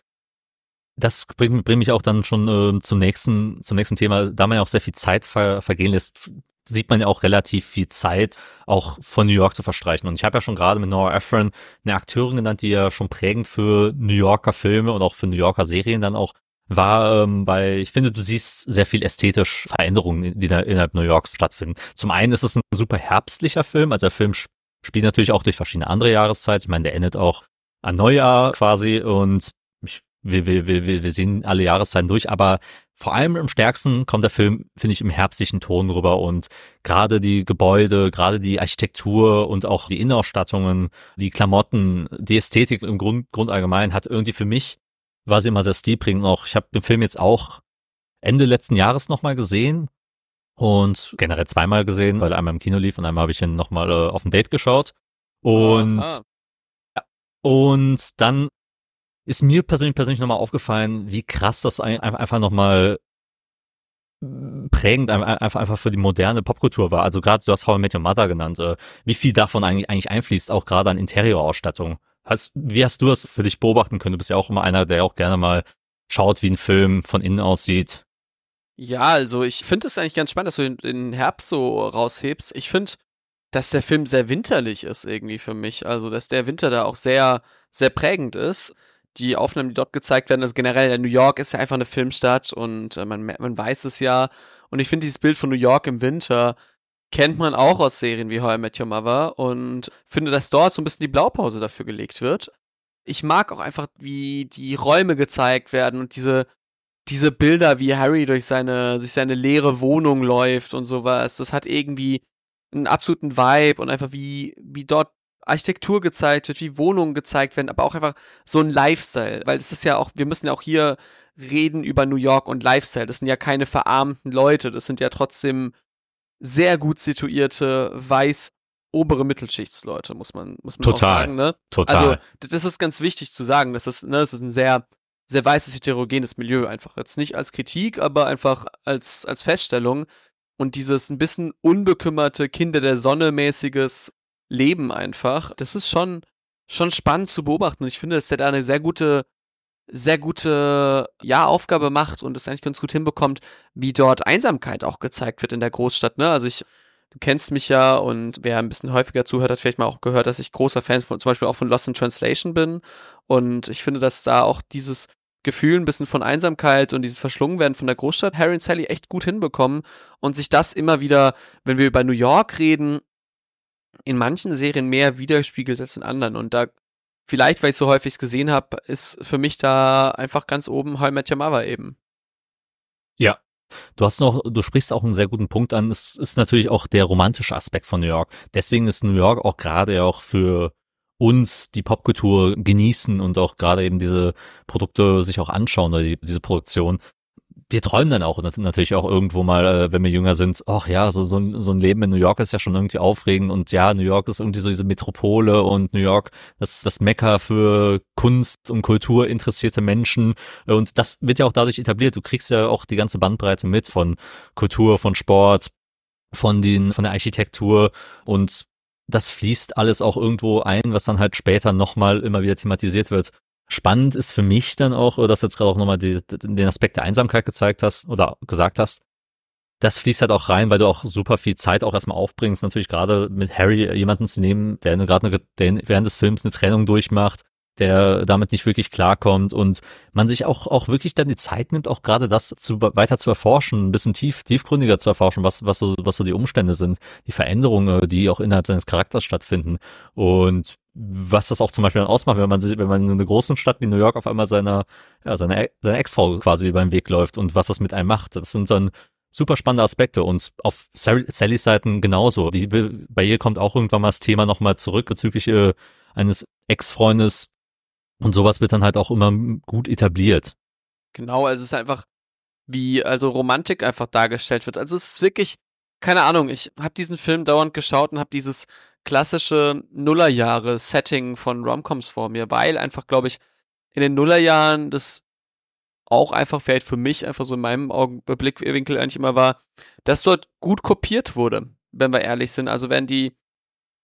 das bringt, bringt mich auch dann schon äh, zum nächsten, zum nächsten Thema. Da man ja auch sehr viel Zeit ver, vergehen lässt, sieht man ja auch relativ viel Zeit, auch von New York zu verstreichen. Und ich habe ja schon gerade mit Nora Ephron eine Akteurin genannt, die ja schon prägend für New Yorker Filme und auch für New Yorker Serien dann auch war, ähm, weil ich finde, du siehst sehr viel ästhetisch Veränderungen, die da innerhalb New Yorks stattfinden. Zum einen ist es ein super herbstlicher Film, also der Film spielt natürlich auch durch verschiedene andere Jahreszeiten. Ich meine, der endet auch an Neujahr quasi und ich, wir, wir, wir, wir sehen alle Jahreszeiten durch, aber vor allem im stärksten kommt der Film, finde ich, im herbstlichen Ton rüber und gerade die Gebäude, gerade die Architektur und auch die Innenausstattungen, die Klamotten, die Ästhetik im Grund, Grund allgemein hat irgendwie für mich, war sie immer sehr stilprägend auch. Ich habe den Film jetzt auch Ende letzten Jahres nochmal gesehen und generell zweimal gesehen, weil einmal im Kino lief und einmal habe ich ihn nochmal äh, auf ein Date geschaut. Und Aha. Und dann ist mir persönlich persönlich nochmal aufgefallen, wie krass das einfach nochmal prägend einfach für die moderne Popkultur war. Also gerade du hast How I Met Your Mother genannt, äh, wie viel davon eigentlich einfließt, auch gerade an Interiorausstattung. Hast, wie hast du das für dich beobachten können? Du bist ja auch immer einer, der auch gerne mal schaut, wie ein Film von innen aussieht. Ja, also ich finde es eigentlich ganz spannend, dass du den Herbst so raushebst. Ich finde, dass der Film sehr winterlich ist irgendwie für mich. Also, dass der Winter da auch sehr, sehr prägend ist. Die Aufnahmen, die dort gezeigt werden, also generell New York ist ja einfach eine Filmstadt und äh, man, man weiß es ja. Und ich finde dieses Bild von New York im Winter kennt man auch aus Serien wie How I Met Your Mother und finde, dass dort so ein bisschen die Blaupause dafür gelegt wird. Ich mag auch einfach, wie die Räume gezeigt werden und diese diese Bilder, wie Harry durch seine durch seine leere Wohnung läuft und sowas. Das hat irgendwie einen absoluten Vibe und einfach wie, wie dort Architektur gezeigt wird, wie Wohnungen gezeigt werden, aber auch einfach so ein Lifestyle, weil es ist ja auch, wir müssen ja auch hier reden über New York und Lifestyle. Das sind ja keine verarmten Leute, das sind ja trotzdem sehr gut situierte, weiß obere Mittelschichtsleute, muss man, muss man Total. auch sagen, ne? Total. Also, das ist ganz wichtig zu sagen, das ist, ne, das ist ein sehr, sehr weißes, heterogenes Milieu einfach. Jetzt nicht als Kritik, aber einfach als, als Feststellung, und dieses ein bisschen unbekümmerte Kinder der Sonne mäßiges Leben einfach, das ist schon schon spannend zu beobachten und ich finde, dass der da eine sehr gute sehr gute ja Aufgabe macht und es eigentlich ganz gut hinbekommt, wie dort Einsamkeit auch gezeigt wird in der Großstadt, ne? Also ich du kennst mich ja und wer ein bisschen häufiger zuhört, hat vielleicht mal auch gehört, dass ich großer Fan von zum Beispiel auch von Lost in Translation bin und ich finde, dass da auch dieses Gefühl ein bisschen von Einsamkeit und dieses Verschlungenwerden von der Großstadt Harry und Sally echt gut hinbekommen und sich das immer wieder, wenn wir über New York reden, in manchen Serien mehr widerspiegelt als in anderen. Und da, vielleicht, weil ich so häufig gesehen habe, ist für mich da einfach ganz oben How I Met Your Mother eben. Ja. Du hast noch, du sprichst auch einen sehr guten Punkt an. Es ist natürlich auch der romantische Aspekt von New York. Deswegen ist New York auch gerade auch für uns die Popkultur genießen und auch gerade eben diese Produkte sich auch anschauen oder die, diese Produktion. Wir träumen dann auch natürlich auch irgendwo mal, äh, wenn wir jünger sind, ach ja, so, so, ein, so ein Leben in New York ist ja schon irgendwie aufregend und ja, New York ist irgendwie so diese Metropole und New York, das ist das Mekka für Kunst und Kultur interessierte Menschen und das wird ja auch dadurch etabliert. Du kriegst ja auch die ganze Bandbreite mit von Kultur, von Sport, von den, von der Architektur und das fließt alles auch irgendwo ein, was dann halt später nochmal immer wieder thematisiert wird. Spannend ist für mich dann auch, dass du jetzt gerade auch nochmal die, den Aspekt der Einsamkeit gezeigt hast oder gesagt hast. Das fließt halt auch rein, weil du auch super viel Zeit auch erstmal aufbringst, natürlich gerade mit Harry jemanden zu nehmen, der gerade während des Films eine Trennung durchmacht, der damit nicht wirklich klarkommt und man sich auch, auch wirklich dann die Zeit nimmt, auch gerade das zu, weiter zu erforschen, ein bisschen tief, tiefgründiger zu erforschen, was, was so, was so die Umstände sind, die Veränderungen, die auch innerhalb seines Charakters stattfinden und was das auch zum Beispiel dann ausmacht, wenn man sich, wenn man in einer großen Stadt wie New York auf einmal seiner, ja, seine, seine Ex-Frau quasi den Weg läuft und was das mit einem macht. Das sind dann super spannende Aspekte und auf Sallys Seiten genauso. Die, bei ihr kommt auch irgendwann mal das Thema nochmal zurück bezüglich äh, eines Ex-Freundes, und sowas wird dann halt auch immer gut etabliert. Genau, also es ist einfach, wie also Romantik einfach dargestellt wird. Also es ist wirklich, keine Ahnung, ich habe diesen Film dauernd geschaut und habe dieses klassische Nullerjahre-Setting von Romcoms vor mir, weil einfach, glaube ich, in den Nullerjahren das auch einfach vielleicht für mich einfach so in meinem Augenblickwinkel eigentlich immer war, dass dort gut kopiert wurde, wenn wir ehrlich sind. Also wenn die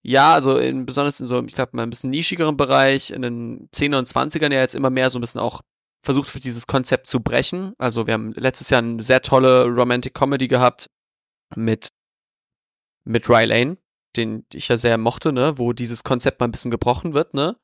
ja, also in, besonders in so, ich glaube, mal ein bisschen nischigeren Bereich, in den 10er und 20ern ja jetzt immer mehr so ein bisschen auch versucht wird, dieses Konzept zu brechen. Also wir haben letztes Jahr eine sehr tolle Romantic Comedy gehabt mit, mit Ry Lane, den ich ja sehr mochte, ne, wo dieses Konzept mal ein bisschen gebrochen wird, ne.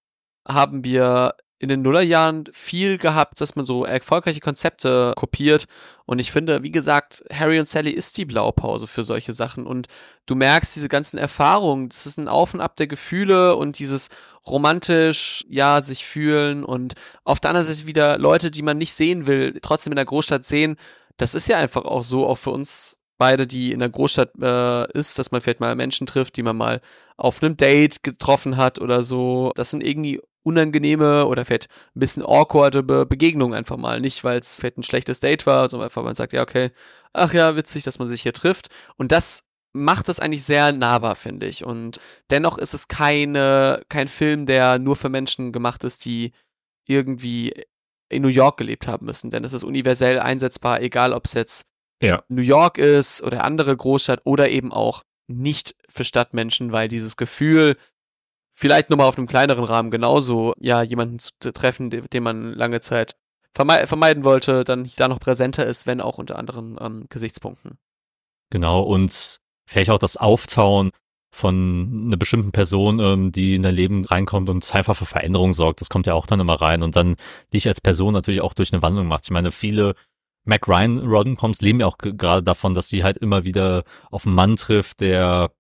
Haben wir in den Nullerjahren viel gehabt, dass man so erfolgreiche Konzepte kopiert. Und ich finde, wie gesagt, Harry und Sally ist die Blaupause für solche Sachen. Und du merkst diese ganzen Erfahrungen, das ist ein Auf und Ab der Gefühle und dieses romantisch, ja, sich fühlen und auf der anderen Seite wieder Leute, die man nicht sehen will, trotzdem in der Großstadt sehen. Das ist ja einfach auch so, auch für uns beide, die in der Großstadt äh, ist, dass man vielleicht mal Menschen trifft, die man mal auf einem Date getroffen hat oder so. Das sind irgendwie unangenehme oder vielleicht ein bisschen awkwarde Be Begegnungen einfach mal. Nicht, weil es vielleicht ein schlechtes Date war, sondern einfach, man sagt, ja, okay, ach ja, witzig, dass man sich hier trifft. Und das macht das eigentlich sehr nahbar, finde ich. Und dennoch ist es keine, kein Film, der nur für Menschen gemacht ist, die irgendwie in New York gelebt haben müssen. Denn es ist universell einsetzbar, egal ob es jetzt ja. New York ist oder andere Großstadt oder eben auch nicht für Stadtmenschen, weil dieses Gefühl, vielleicht nochmal auf einem kleineren Rahmen genauso, ja, jemanden zu treffen, den, man lange Zeit verme vermeiden wollte, dann da noch präsenter ist, wenn auch unter anderen ähm, Gesichtspunkten. Genau, und vielleicht auch das Auftauen von einer bestimmten Person, ähm, die in dein Leben reinkommt und einfach für Veränderung sorgt. Das kommt ja auch dann immer rein und dann dich als Person natürlich auch durch eine Wandlung macht. Ich meine, viele Mac Ryan Roddencoms leben ja auch gerade davon, dass sie halt immer wieder auf einen Mann trifft, der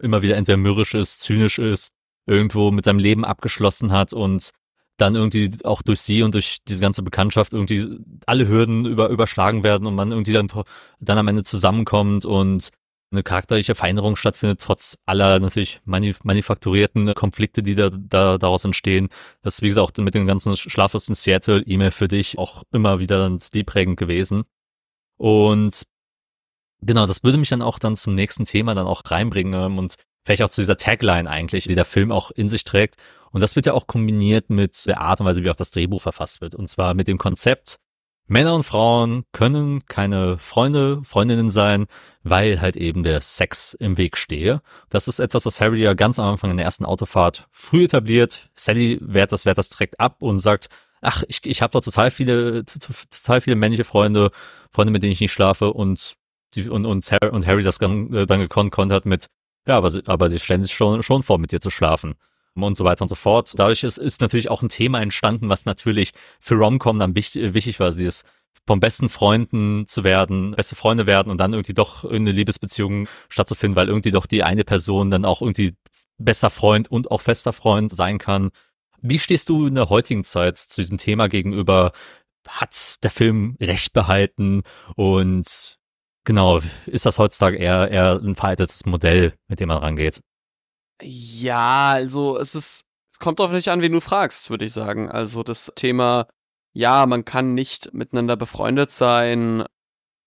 immer wieder entweder mürrisch ist, zynisch ist, irgendwo mit seinem Leben abgeschlossen hat und dann irgendwie auch durch sie und durch diese ganze Bekanntschaft irgendwie alle Hürden über, überschlagen werden und man irgendwie dann, dann am Ende zusammenkommt und eine charakterliche Veränderung stattfindet, trotz aller natürlich manif manufakturierten Konflikte, die da, da daraus entstehen. Das ist, wie gesagt, auch mit dem ganzen Schlaflos in Seattle E-Mail für dich auch immer wieder dann stilprägend gewesen. Und genau, das würde mich dann auch dann zum nächsten Thema dann auch reinbringen ähm, und vielleicht auch zu dieser Tagline eigentlich, die der Film auch in sich trägt. Und das wird ja auch kombiniert mit der Art und Weise, wie auch das Drehbuch verfasst wird. Und zwar mit dem Konzept, Männer und Frauen können keine Freunde, Freundinnen sein, weil halt eben der Sex im Weg stehe. Das ist etwas, das Harry ja ganz am Anfang in der ersten Autofahrt früh etabliert. Sally wehrt das, wehrt das direkt ab und sagt, ach, ich, ich habe doch total viele, total viele männliche Freunde, Freunde, mit denen ich nicht schlafe und die, und, und, Harry, und Harry das dann, äh, dann gekonnt hat mit, ja, aber, aber die stellen sich schon, schon vor, mit dir zu schlafen und so weiter und so fort. Dadurch ist, ist natürlich auch ein Thema entstanden, was natürlich für Romcom dann wichtig, wichtig war. Sie ist vom besten Freunden zu werden, beste Freunde werden und dann irgendwie doch in eine Liebesbeziehung stattzufinden, weil irgendwie doch die eine Person dann auch irgendwie besser Freund und auch fester Freund sein kann. Wie stehst du in der heutigen Zeit zu diesem Thema gegenüber? Hat der Film Recht behalten und genau, ist das heutzutage eher, eher ein veraltetes Modell, mit dem man rangeht? Ja, also es ist, es kommt darauf nicht an, wen du fragst, würde ich sagen. Also das Thema, ja, man kann nicht miteinander befreundet sein,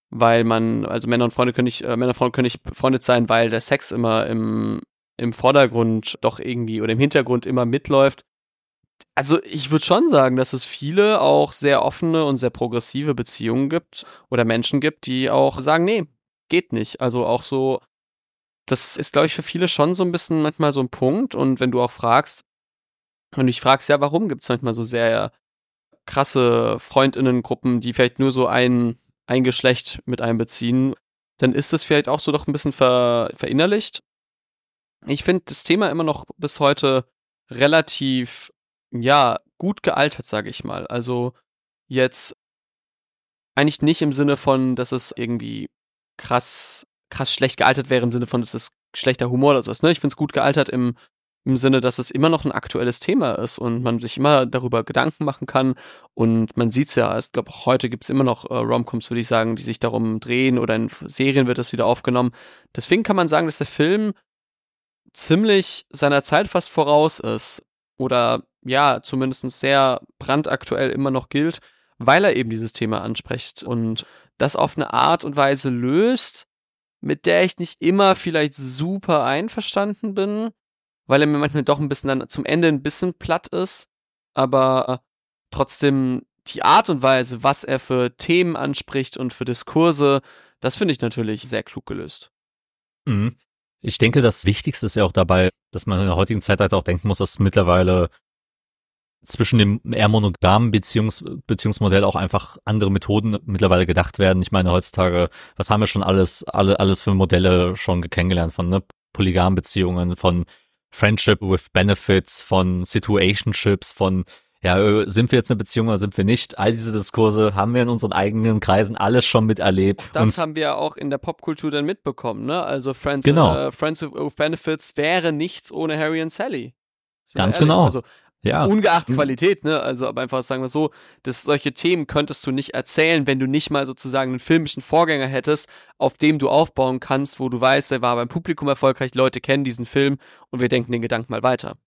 weil man, also Männer und Freunde können nicht, äh, Männer und Frauen können nicht befreundet sein, weil der Sex immer im, im Vordergrund doch irgendwie oder im Hintergrund immer mitläuft. Also ich würde schon sagen, dass es viele auch sehr offene und sehr progressive Beziehungen gibt oder Menschen gibt, die auch sagen, nee, geht nicht. Also auch so das ist, glaube ich, für viele schon so ein bisschen manchmal so ein Punkt. Und wenn du auch fragst, wenn du dich fragst, ja, warum gibt es manchmal so sehr krasse Freundinnengruppen, die vielleicht nur so ein, ein Geschlecht mit einbeziehen, dann ist das vielleicht auch so doch ein bisschen ver, verinnerlicht. Ich finde das Thema immer noch bis heute relativ, ja, gut gealtert, sage ich mal. Also jetzt eigentlich nicht im Sinne von, dass es irgendwie krass krass schlecht gealtert wäre im Sinne von, es ist schlechter Humor oder sowas. Ne? Ich finde es gut gealtert im, im Sinne, dass es immer noch ein aktuelles Thema ist und man sich immer darüber Gedanken machen kann. Und man sieht's ja, ich glaube, auch heute gibt's immer noch äh, Romcoms, würde ich sagen, die sich darum drehen oder in Serien wird das wieder aufgenommen. Deswegen kann man sagen, dass der Film ziemlich seiner Zeit fast voraus ist. Oder ja, zumindest sehr brandaktuell immer noch gilt, weil er eben dieses Thema anspricht und das auf eine Art und Weise löst, mit der ich nicht immer vielleicht super einverstanden bin, weil er mir manchmal doch ein bisschen dann zum Ende ein bisschen platt ist, aber trotzdem die Art und Weise, was er für Themen anspricht und für Diskurse, das finde ich natürlich sehr klug gelöst. Mhm. Ich denke, das Wichtigste ist ja auch dabei, dass man in der heutigen Zeit halt auch denken muss, dass mittlerweile zwischen dem eher monogamen Beziehungs Beziehungsmodell auch einfach andere Methoden mittlerweile gedacht werden. Ich meine, heutzutage, was haben wir schon alles, alle, alles für Modelle schon kennengelernt von ne? polygamen Beziehungen, von Friendship with Benefits, von Situationships, von ja, äh, sind wir jetzt eine Beziehung oder sind wir nicht? All diese Diskurse haben wir in unseren eigenen Kreisen alles schon miterlebt. Das haben wir auch in der Popkultur dann mitbekommen, ne? Also Friends, genau. äh, Friends with Benefits wäre nichts ohne Harry und Sally. Ganz genau. Also ja. Ungeachtet hm. Qualität, ne? Also, aber einfach sagen wir so, dass solche Themen könntest du nicht erzählen, wenn du nicht mal sozusagen einen filmischen Vorgänger hättest, auf dem du aufbauen kannst, wo du weißt, der war beim Publikum erfolgreich, Leute kennen diesen Film und wir denken den Gedanken mal weiter.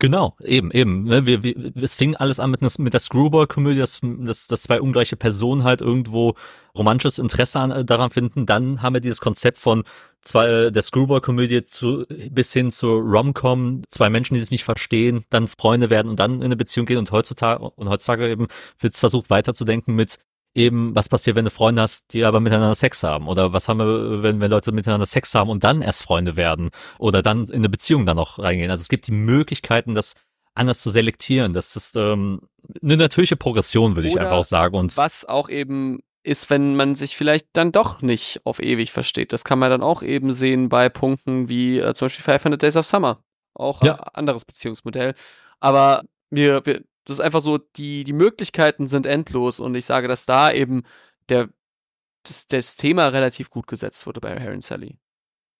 Genau, eben, eben. Ne? Wir, wir, es fing alles an mit, mit der Screwball-Komödie, dass, dass, dass zwei ungleiche Personen halt irgendwo romantisches Interesse an, äh, daran finden. Dann haben wir dieses Konzept von zwei, äh, der Screwball-Komödie zu, bis hin zur Rom-Com, zwei Menschen, die sich nicht verstehen, dann Freunde werden und dann in eine Beziehung gehen und heutzutage, und heutzutage eben wird versucht weiterzudenken mit eben, was passiert, wenn du Freunde hast, die aber miteinander Sex haben? Oder was haben wir, wenn, wenn Leute miteinander Sex haben und dann erst Freunde werden? Oder dann in eine Beziehung dann noch reingehen? Also es gibt die Möglichkeiten, das anders zu selektieren. Das ist ähm, eine natürliche Progression, würde ich einfach auch sagen. Und was auch eben ist, wenn man sich vielleicht dann doch nicht auf ewig versteht. Das kann man dann auch eben sehen bei Punkten wie äh, zum Beispiel 500 Days of Summer. Auch ja. ein anderes Beziehungsmodell. Aber wir, wir, das ist einfach so, die, die Möglichkeiten sind endlos und ich sage, dass da eben der, das, das Thema relativ gut gesetzt wurde bei Harry und Sally.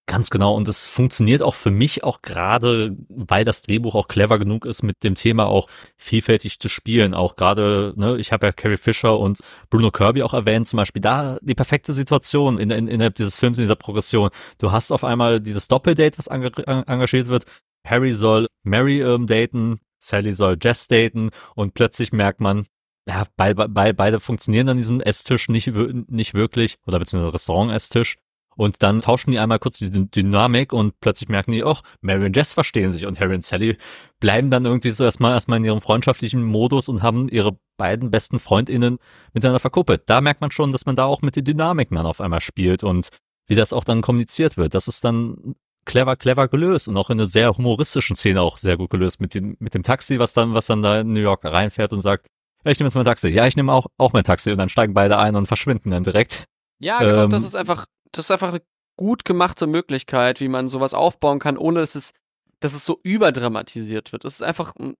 Ganz genau. Und es funktioniert auch für mich auch gerade, weil das Drehbuch auch clever genug ist, mit dem Thema auch vielfältig zu spielen. Auch gerade, ne, ich habe ja Carrie Fisher und Bruno Kirby auch erwähnt, zum Beispiel da die perfekte Situation in, in, innerhalb dieses Films, in dieser Progression. Du hast auf einmal dieses Doppeldate, was engagiert wird. Harry soll Mary ähm, daten, Sally soll Jess daten und plötzlich merkt man, ja, beide, beide, beide funktionieren an diesem Esstisch nicht, nicht wirklich, oder beziehungsweise Restaurant-Esstisch. Und dann tauschen die einmal kurz die Dynamik und plötzlich merken die, oh, Mary und Jess verstehen sich und Harry und Sally bleiben dann irgendwie so erstmal erstmal in ihrem freundschaftlichen Modus und haben ihre beiden besten FreundInnen miteinander verkuppelt. Da merkt man schon, dass man da auch mit den Dynamiken dann auf einmal spielt und wie das auch dann kommuniziert wird. Das ist dann clever, clever gelöst und auch in einer sehr humoristischen Szene auch sehr gut gelöst mit dem, mit dem Taxi, was dann, was dann da in New York reinfährt und sagt, ja, ich nehme jetzt mein Taxi. Ja, ich nehme auch, auch mein Taxi und dann steigen beide ein und verschwinden dann direkt. Ja, genau, ähm, das ist einfach das ist einfach eine gut gemachte Möglichkeit, wie man sowas aufbauen kann, ohne dass es, dass es so überdramatisiert wird. Das ist einfach ein,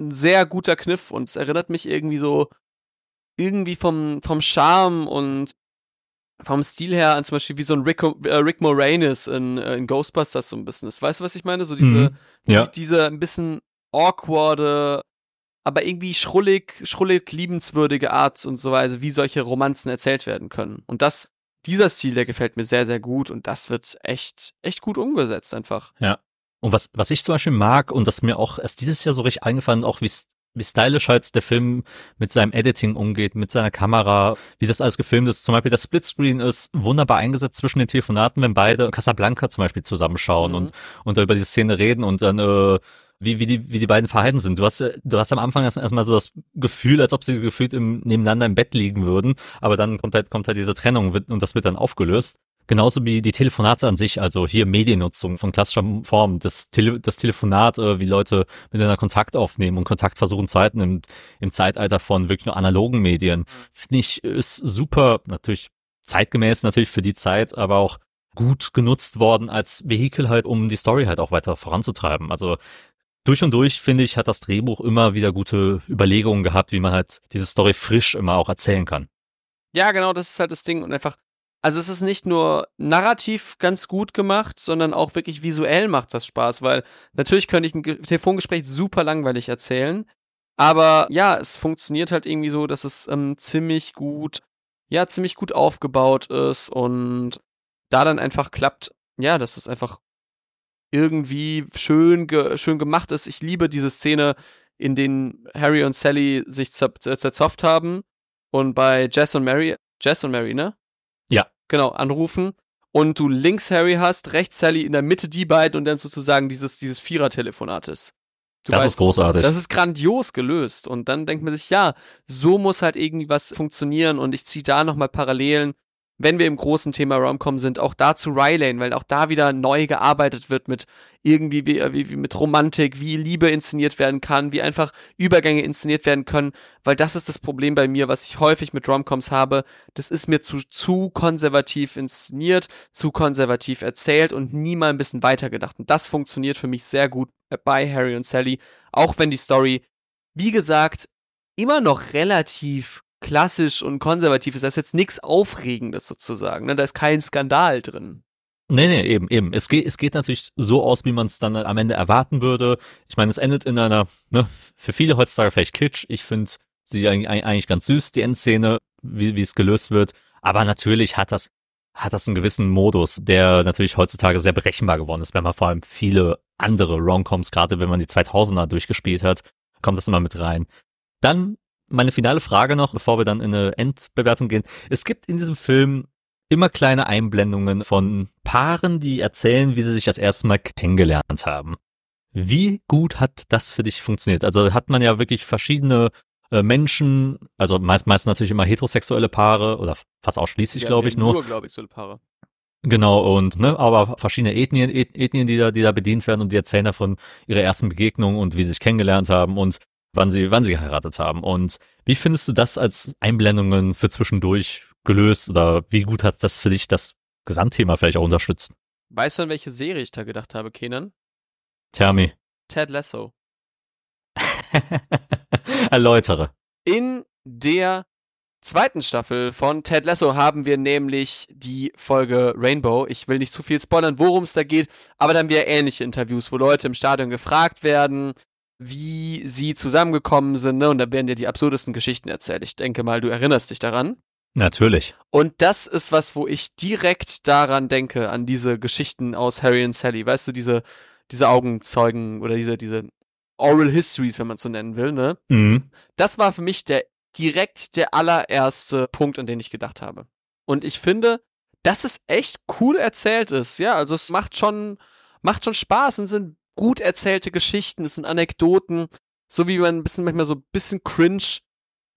ein sehr guter Kniff und es erinnert mich irgendwie so irgendwie vom, vom Charme und vom Stil her an zum Beispiel wie so ein Rick, äh, Rick Moranis in, äh, in Ghostbusters so ein bisschen ist. Weißt du, was ich meine? So diese, mhm, ja. die, diese ein bisschen awkwarde, aber irgendwie schrullig, schrullig liebenswürdige Art und so weise, wie solche Romanzen erzählt werden können. Und das dieser Stil, der gefällt mir sehr, sehr gut und das wird echt, echt gut umgesetzt einfach. Ja. Und was, was ich zum Beispiel mag und das mir auch erst dieses Jahr so richtig eingefallen, auch wie, wie stylisch halt der Film mit seinem Editing umgeht, mit seiner Kamera, wie das alles gefilmt ist. Zum Beispiel das Splitscreen ist wunderbar eingesetzt zwischen den Telefonaten, wenn beide Casablanca zum Beispiel zusammenschauen mhm. und, und da über die Szene reden und dann, äh, wie, wie, die, wie die beiden verhalten sind. Du hast, du hast am Anfang erstmal erst so das Gefühl, als ob sie gefühlt im, nebeneinander im Bett liegen würden, aber dann kommt halt, kommt halt diese Trennung und das wird dann aufgelöst. Genauso wie die Telefonate an sich, also hier Mediennutzung von klassischer Form, das, Tele das Telefonat, äh, wie Leute miteinander Kontakt aufnehmen und Kontakt versuchen zu halten im, im Zeitalter von wirklich nur analogen Medien, finde ich, ist super, natürlich zeitgemäß natürlich für die Zeit, aber auch gut genutzt worden als Vehikel halt, um die Story halt auch weiter voranzutreiben. Also durch und durch, finde ich, hat das Drehbuch immer wieder gute Überlegungen gehabt, wie man halt diese Story frisch immer auch erzählen kann. Ja, genau, das ist halt das Ding und einfach, also es ist nicht nur narrativ ganz gut gemacht, sondern auch wirklich visuell macht das Spaß, weil natürlich könnte ich ein Telefongespräch super langweilig erzählen, aber ja, es funktioniert halt irgendwie so, dass es ähm, ziemlich gut, ja, ziemlich gut aufgebaut ist und da dann einfach klappt, ja, dass es einfach irgendwie schön, ge schön gemacht ist. Ich liebe diese Szene, in denen Harry und Sally sich zerzopft haben und bei Jess und Mary, Jess und Mary, ne? Genau, anrufen und du links Harry hast, rechts Sally, in der Mitte die beiden und dann sozusagen dieses, dieses Vierer-Telefonat ist. Du das weißt, ist großartig. Das ist grandios gelöst. Und dann denkt man sich, ja, so muss halt irgendwie was funktionieren und ich ziehe da nochmal Parallelen wenn wir im großen Thema Romcom sind, auch da zu Rylane, weil auch da wieder neu gearbeitet wird mit irgendwie wie, wie, wie mit Romantik, wie Liebe inszeniert werden kann, wie einfach Übergänge inszeniert werden können, weil das ist das Problem bei mir, was ich häufig mit Romcoms habe. Das ist mir zu, zu konservativ inszeniert, zu konservativ erzählt und nie mal ein bisschen weitergedacht. Und das funktioniert für mich sehr gut bei Harry und Sally, auch wenn die Story, wie gesagt, immer noch relativ klassisch und konservativ ist. Da ist jetzt nichts Aufregendes sozusagen. Ne? Da ist kein Skandal drin. Nee, nee, eben, eben. Es geht, es geht natürlich so aus, wie man es dann am Ende erwarten würde. Ich meine, es endet in einer, ne, für viele heutzutage vielleicht Kitsch. Ich finde sie eigentlich, ganz süß, die Endszene, wie, wie es gelöst wird. Aber natürlich hat das, hat das einen gewissen Modus, der natürlich heutzutage sehr berechenbar geworden ist, wenn man vor allem viele andere Romcoms, gerade wenn man die 2000er durchgespielt hat, kommt das immer mit rein. Dann meine finale Frage noch, bevor wir dann in eine Endbewertung gehen. Es gibt in diesem Film immer kleine Einblendungen von Paaren, die erzählen, wie sie sich das erste Mal kennengelernt haben. Wie gut hat das für dich funktioniert? Also hat man ja wirklich verschiedene äh, Menschen, also meist, meist natürlich immer heterosexuelle Paare oder fast ausschließlich, ja, glaube ich, nur. Nur, glaube ich, so Paare. Genau, und ne, aber verschiedene Ethnien, Ethnien, die da, die da bedient werden und die erzählen davon ihre ersten Begegnungen und wie sie sich kennengelernt haben. Und wann sie, wann sie geheiratet haben. Und wie findest du das als Einblendungen für zwischendurch gelöst oder wie gut hat das für dich das Gesamtthema vielleicht auch unterstützt? Weißt du, an welche Serie ich da gedacht habe, Kenan? Tell Ted Lasso. Erläutere. In der zweiten Staffel von Ted Lasso haben wir nämlich die Folge Rainbow. Ich will nicht zu viel spoilern, worum es da geht, aber dann haben wir ähnliche Interviews, wo Leute im Stadion gefragt werden, wie sie zusammengekommen sind, ne? Und da werden dir die absurdesten Geschichten erzählt. Ich denke mal, du erinnerst dich daran. Natürlich. Und das ist was, wo ich direkt daran denke, an diese Geschichten aus Harry und Sally. Weißt du, diese, diese Augenzeugen oder diese, diese Oral Histories, wenn man so nennen will, ne? Mhm. Das war für mich der direkt der allererste Punkt, an den ich gedacht habe. Und ich finde, dass es echt cool erzählt ist, ja, also es macht schon, macht schon Spaß und sind gut erzählte Geschichten, es sind Anekdoten, so wie man ein bisschen manchmal so ein bisschen cringe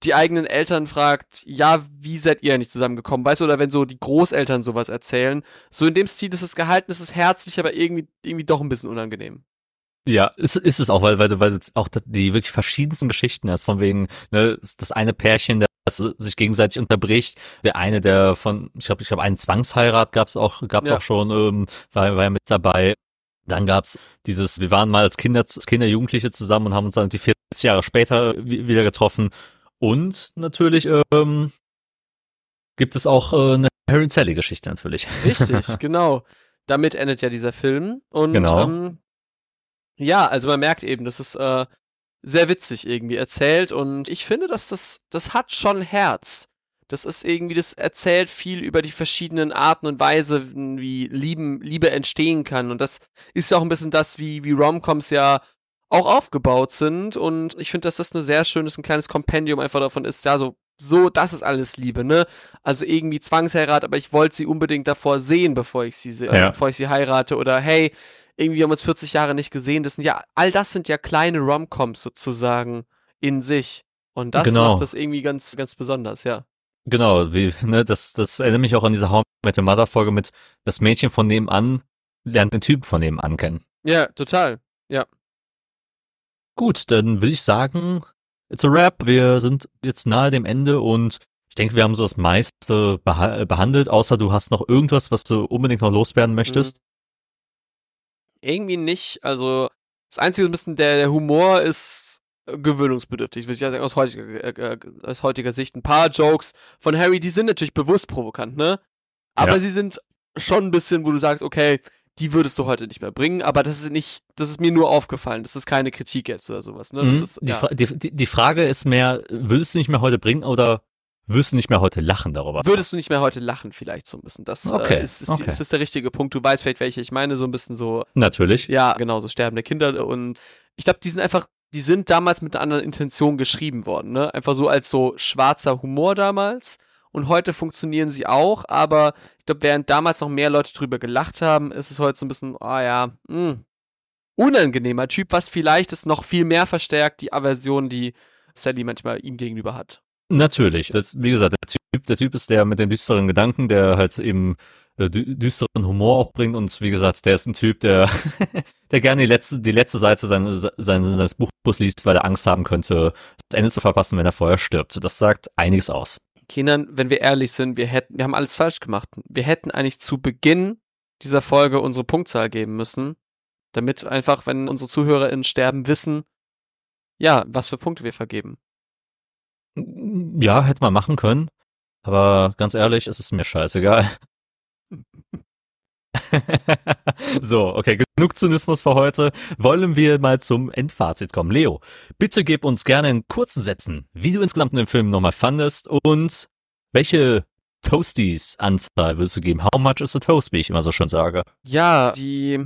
die eigenen Eltern fragt, ja, wie seid ihr nicht zusammengekommen, weißt du, oder wenn so die Großeltern sowas erzählen, so in dem Stil ist es gehalten, ist es herzlich, aber irgendwie, irgendwie doch ein bisschen unangenehm. Ja, ist, ist es auch, weil, weil, weil auch die wirklich verschiedensten Geschichten hast, von wegen, ne, das eine Pärchen, das sich gegenseitig unterbricht, der eine, der von, ich glaube, ich glaube, einen Zwangsheirat gab's auch, gab's ja. auch schon, ähm, war, war ja mit dabei. Dann gab's dieses, wir waren mal als Kinder, als Kinder, Jugendliche zusammen und haben uns dann die 40 Jahre später wieder getroffen. Und natürlich ähm, gibt es auch äh, eine Harry und Sally Geschichte natürlich. Richtig, genau. Damit endet ja dieser Film. Und genau. ähm, ja, also man merkt eben, das ist äh, sehr witzig irgendwie erzählt und ich finde, dass das, das hat schon Herz. Das ist irgendwie, das erzählt viel über die verschiedenen Arten und Weise, wie Lieben, Liebe entstehen kann. Und das ist ja auch ein bisschen das, wie, wie Romcoms ja auch aufgebaut sind. Und ich finde, dass das ein sehr schönes, ein kleines Kompendium einfach davon ist, ja, so, so, das ist alles Liebe, ne? Also irgendwie Zwangsheirat, aber ich wollte sie unbedingt davor sehen, bevor ich sie, äh, ja. bevor ich sie heirate. Oder hey, irgendwie haben wir uns 40 Jahre nicht gesehen. Das sind ja, all das sind ja kleine Romcoms sozusagen in sich. Und das genau. macht das irgendwie ganz, ganz besonders, ja. Genau, wie, ne, das, das erinnert mich auch an diese How Met Your Mother Folge mit das Mädchen von nebenan lernt den Typen von nebenan kennen. Ja, total. Ja. Gut, dann würde ich sagen, it's a wrap. Wir sind jetzt nahe dem Ende und ich denke, wir haben so das meiste beha behandelt, außer du hast noch irgendwas, was du unbedingt noch loswerden möchtest. Mhm. Irgendwie nicht. Also, das einzige ein bisschen, der, der Humor ist gewöhnungsbedürftig, würde ich ja sagen, aus heutiger, äh, äh, aus heutiger Sicht. Ein paar Jokes von Harry, die sind natürlich bewusst provokant, ne? Aber Ja. sie sind schon ein bisschen, wo du sagst, okay, die würdest du heute nicht mehr bringen, aber das ist nicht, das ist mir nur aufgefallen. Das ist keine Kritik jetzt oder sowas, ne? Mhm. ist, die, ja. Die, die, die Frage ist mehr, würdest du nicht mehr heute bringen oder würdest du nicht mehr heute lachen darüber? Würdest du nicht mehr heute lachen, vielleicht so ein bisschen. Das Okay, äh, ist, ist, okay. ist, ist der richtige Punkt. Du weißt vielleicht, welche ich meine, so ein bisschen so, Natürlich. ja, genau, so sterbende Kinder. Und ich glaube, die sind einfach, die sind damals mit einer anderen Intention geschrieben worden, ne? Einfach so als so schwarzer Humor damals. Und heute funktionieren sie auch, aber ich glaube, während damals noch mehr Leute drüber gelacht haben, ist es heute so ein bisschen, ah ja, mh, unangenehmer Typ, was vielleicht es noch viel mehr verstärkt, die Aversion, die Sally manchmal ihm gegenüber hat. Natürlich. Das, wie gesagt, der Typ, der Typ ist der mit den düsteren Gedanken, der halt eben düsteren Humor auch bringt und wie gesagt, der ist ein Typ, der, der gerne die letzte, die letzte Seite seines, seines, seines Buches liest, weil er Angst haben könnte, das Ende zu verpassen, wenn er vorher stirbt. Das sagt einiges aus. Kindern, wenn wir ehrlich sind, wir hätten, wir haben alles falsch gemacht. Wir hätten eigentlich zu Beginn dieser Folge unsere Punktzahl geben müssen, damit einfach, wenn unsere ZuhörerInnen sterben, wissen, ja, was für Punkte wir vergeben. Ja, hätte man machen können. Aber ganz ehrlich, es ist mir scheißegal. so, okay, genug Zynismus für heute. Wollen wir mal zum Endfazit kommen. Leo, bitte gib uns gerne in kurzen Sätzen, wie du insgesamt den Film nochmal fandest und welche Toasties Anzahl würdest du geben? How much is a toast, wie ich immer so schön sage? Ja, die,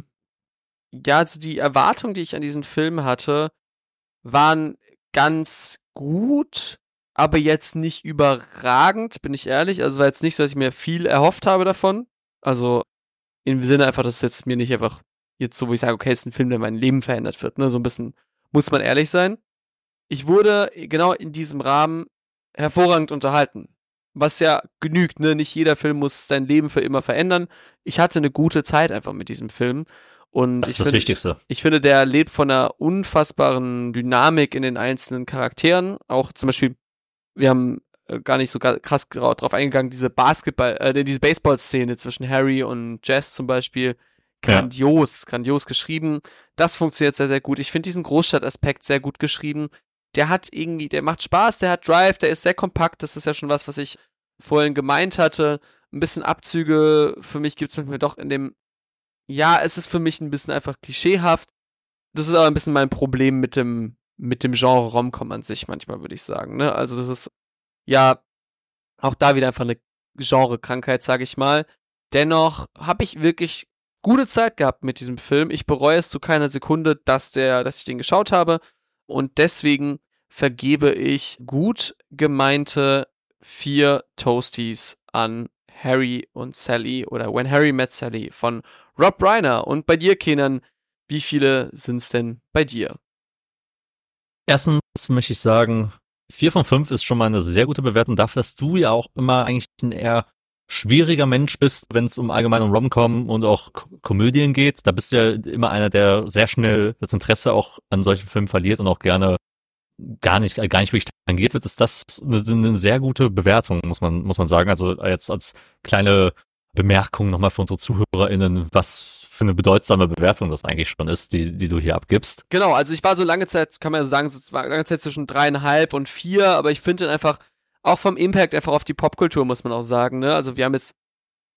ja, also die Erwartungen, die ich an diesen Film hatte, waren ganz gut, aber jetzt nicht überragend, bin ich ehrlich. Also war jetzt nicht so, dass ich mir viel erhofft habe davon. Also im Sinne einfach, dass es jetzt mir nicht einfach jetzt so, wo ich sage, okay, es ist ein Film, der mein Leben verändert wird. Ne? So ein bisschen muss man ehrlich sein. Ich wurde genau in diesem Rahmen hervorragend unterhalten. Was ja genügt, ne? Nicht jeder Film muss sein Leben für immer verändern. Ich hatte eine gute Zeit einfach mit diesem Film. Und Das ich ist das find- Wichtigste. ich finde, der lebt von einer unfassbaren Dynamik in den einzelnen Charakteren. Auch zum Beispiel, wir haben gar nicht so krass drauf eingegangen, diese Basketball, äh, diese Baseball-Szene zwischen Harry und Jess zum Beispiel, grandios, ja. grandios geschrieben. Das funktioniert sehr, sehr gut. Ich finde diesen Großstadtaspekt sehr gut geschrieben. Der hat irgendwie, der macht Spaß, der hat Drive, der ist sehr kompakt. Das ist ja schon was, was ich vorhin gemeint hatte. Ein bisschen Abzüge für mich gibt's mit mir doch in dem, ja, es ist für mich ein bisschen einfach klischeehaft. Das ist aber ein bisschen mein Problem mit dem, mit dem Genre Romcom an sich manchmal, würde ich sagen. Ne? Also das ist, ja, auch da wieder einfach eine Genre-Krankheit, sage ich mal. Dennoch habe ich wirklich gute Zeit gehabt mit diesem Film. Ich bereue es zu keiner Sekunde, dass der, dass ich den geschaut habe. Und deswegen vergebe ich gut gemeinte vier Toasties an Harry und Sally oder When Harry Met Sally von Rob Reiner. Und bei dir, Kenan, wie viele sind's denn bei dir? Erstens möchte ich sagen, vier von fünf ist schon mal eine sehr gute Bewertung dafür, dass du ja auch immer eigentlich ein eher schwieriger Mensch bist, wenn es um allgemein um Romcom und auch Komödien geht. Da bist du ja immer einer, der sehr schnell das Interesse auch an solchen Filmen verliert und auch gerne gar nicht, gar nicht wirklich tangiert wird, ist das eine, eine sehr gute Bewertung, muss man, muss man sagen. Also jetzt als kleine Bemerkung nochmal für unsere ZuhörerInnen, was für eine bedeutsame Bewertung das eigentlich schon ist, die, die du hier abgibst. Genau, also ich war so lange Zeit, kann man sagen, so lange Zeit zwischen dreieinhalb und vier, aber ich finde einfach, auch vom Impact einfach auf die Popkultur, muss man auch sagen, ne? Also wir haben jetzt,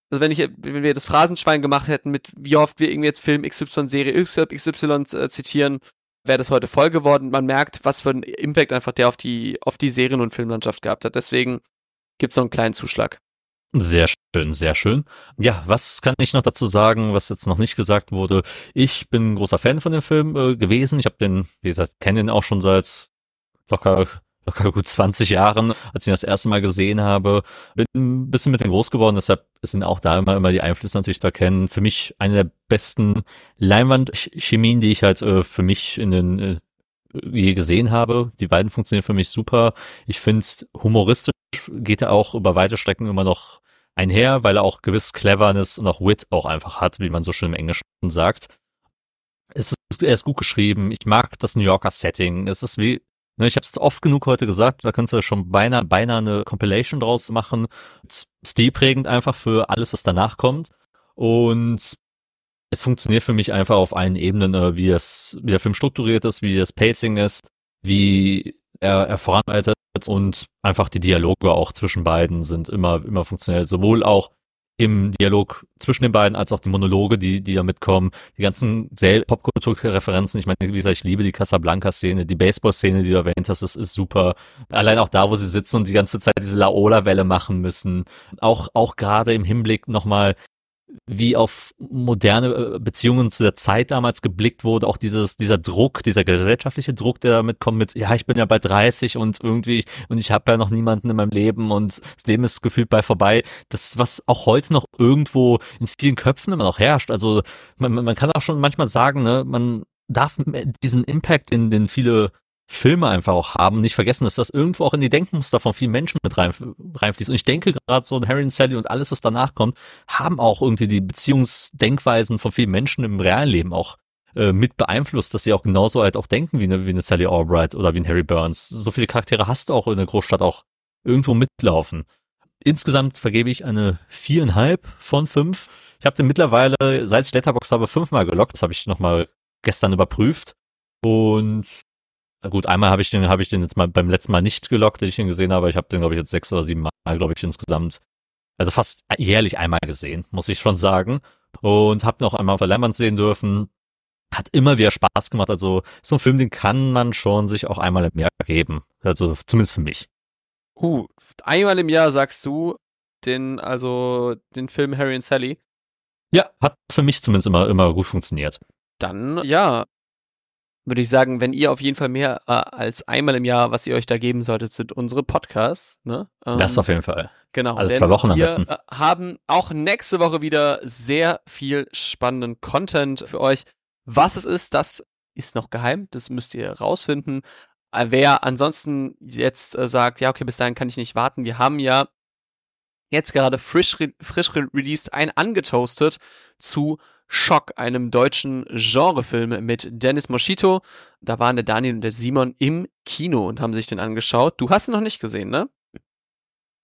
also wenn ich, wenn wir das Phrasenschwein gemacht hätten, mit wie oft wir irgendwie jetzt Film XY, Serie XY äh, zitieren, wäre das heute voll geworden. Man merkt, was für einen Impact einfach der auf die, auf die Serien- und Filmlandschaft gehabt hat. Deswegen gibt's noch einen kleinen Zuschlag. Sehr schön, sehr schön. Ja, was kann ich noch dazu sagen, was jetzt noch nicht gesagt wurde? Ich bin großer Fan von dem Film äh, gewesen. Ich habe den, wie gesagt, kenne den auch schon seit locker locker gut 20 Jahren, als ich ihn das erste Mal gesehen habe. Bin ein bisschen mit dem groß geworden, deshalb sind auch da immer, immer die Einflüsse natürlich zu erkennen. Für mich eine der besten Leinwandchemien, die ich halt äh, für mich in den äh, je gesehen habe. Die beiden funktionieren für mich super. Ich finde, humoristisch geht er auch über weite Strecken immer noch einher, weil er auch gewiss Cleverness und auch Wit auch einfach hat, wie man so schön im Englischen sagt. Es ist, er ist gut geschrieben. Ich mag das New Yorker Setting. Es ist wie Ne, ich habe es oft genug heute gesagt, da kannst du schon beinahe, beinahe eine Compilation draus machen. Stilprägend einfach für alles, was danach kommt. Und es funktioniert für mich einfach auf allen Ebenen, äh, wie, es, wie der Film strukturiert ist, wie das Pacing ist, wie er, er voranleitet und einfach die Dialoge auch zwischen beiden sind immer, immer funktionell. Sowohl auch im Dialog zwischen den beiden, als auch die Monologe, die, die da mitkommen, die ganzen Popkultur-Referenzen. Ich meine, wie gesagt, ich liebe die Casablanca-Szene, die Baseball-Szene, die du erwähnt hast, ist, ist super. Allein auch da, wo sie sitzen und die ganze Zeit diese Laola-Welle machen müssen. Auch, auch gerade im Hinblick nochmal wie auf moderne äh, Beziehungen zu der Zeit damals geblickt wurde, auch dieses, dieser Druck, dieser gesellschaftliche Druck, der damit kommt mit, ja, ich bin ja bei 30 und irgendwie, und ich habe ja noch niemanden in meinem Leben und das Leben ist gefühlt bei vorbei. Das, was auch heute noch irgendwo in vielen Köpfen immer noch herrscht. Also man, man kann auch schon manchmal sagen, ne, man darf diesen Impact, in den viele Filme einfach auch haben, nicht vergessen, dass das irgendwo auch in die Denkmuster von vielen Menschen mit rein, reinfließt. Und ich denke gerade so Harry und Sally und alles, was danach kommt, haben auch irgendwie die Beziehungsdenkweisen von vielen Menschen im realen Leben auch äh, mit beeinflusst, dass sie auch genauso halt auch denken wie eine, wie eine Sally Albright oder wie ein Harry Burns. So viele Charaktere hast du auch in der Großstadt auch irgendwo mitlaufen. Insgesamt vergebe ich eine viereinhalb von fünf. Ich habe den mittlerweile, seit ich Letterbox habe, fünfmal gelockt. Das habe ich nochmal gestern überprüft. Und Gut, einmal habe ich den, habe ich den jetzt mal beim letzten Mal nicht gelockt, den ich ihn gesehen habe. Ich habe den, glaube ich, jetzt sechs oder sieben Mal, glaube ich, insgesamt. Also fast jährlich einmal gesehen, muss ich schon sagen. Und habe noch einmal auf der Leinwand sehen dürfen. Hat immer wieder Spaß gemacht. Also so ein Film, den kann man schon sich auch einmal im Jahr geben. Also zumindest für mich. Uh, einmal im Jahr sagst du den, also den Film Harry und Sally. Ja, hat für mich zumindest immer, immer gut funktioniert. Dann, ja, würde ich sagen, wenn ihr auf jeden Fall mehr äh, als einmal im Jahr, was ihr euch da geben solltet, sind unsere Podcasts. Ne? Ähm, das auf jeden Fall. Genau. Alle zwei Wochen am besten. Wir äh, haben auch nächste Woche wieder sehr viel spannenden Content für euch. Was es ist, das ist noch geheim. Das müsst ihr rausfinden. Äh, wer ansonsten jetzt äh, sagt, ja, okay, bis dahin kann ich nicht warten. Wir haben ja jetzt gerade frisch, re frisch released ein angetoastet zu Schock, einem deutschen Genrefilm mit Dennis Moschito. Da waren der Daniel und der Simon im Kino und haben sich den angeschaut. Du hast ihn noch nicht gesehen, ne?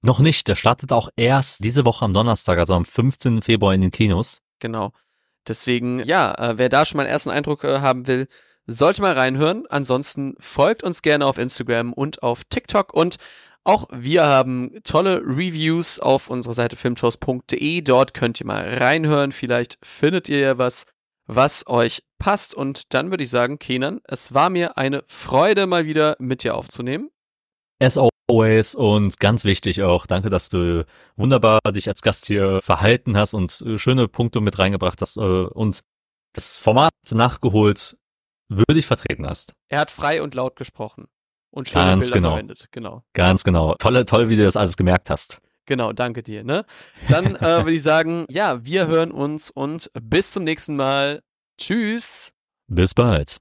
Noch nicht. Der startet auch erst diese Woche am Donnerstag, also am 15. Februar in den Kinos. Genau. Deswegen, ja, äh, wer da schon mal einen ersten Eindruck äh, haben will, sollte mal reinhören. Ansonsten folgt uns gerne auf Instagram und auf TikTok und auch wir haben tolle Reviews auf unserer Seite filmtoast.de. Dort könnt ihr mal reinhören. Vielleicht findet ihr ja was, was euch passt. Und dann würde ich sagen, Kenan, es war mir eine Freude, mal wieder mit dir aufzunehmen. As always und ganz wichtig auch, danke, dass du wunderbar dich als Gast hier verhalten hast und äh, schöne Punkte mit reingebracht hast äh, und das Format nachgeholt würdig vertreten hast. Er hat frei und laut gesprochen und schöne Ganz Bilder genau. verwendet. Genau. Ganz genau. Tolle, toll, wie du das alles gemerkt hast. Genau, danke dir. Ne? Dann äh, würde ich sagen, ja, wir hören uns und bis zum nächsten Mal. Tschüss. Bis bald.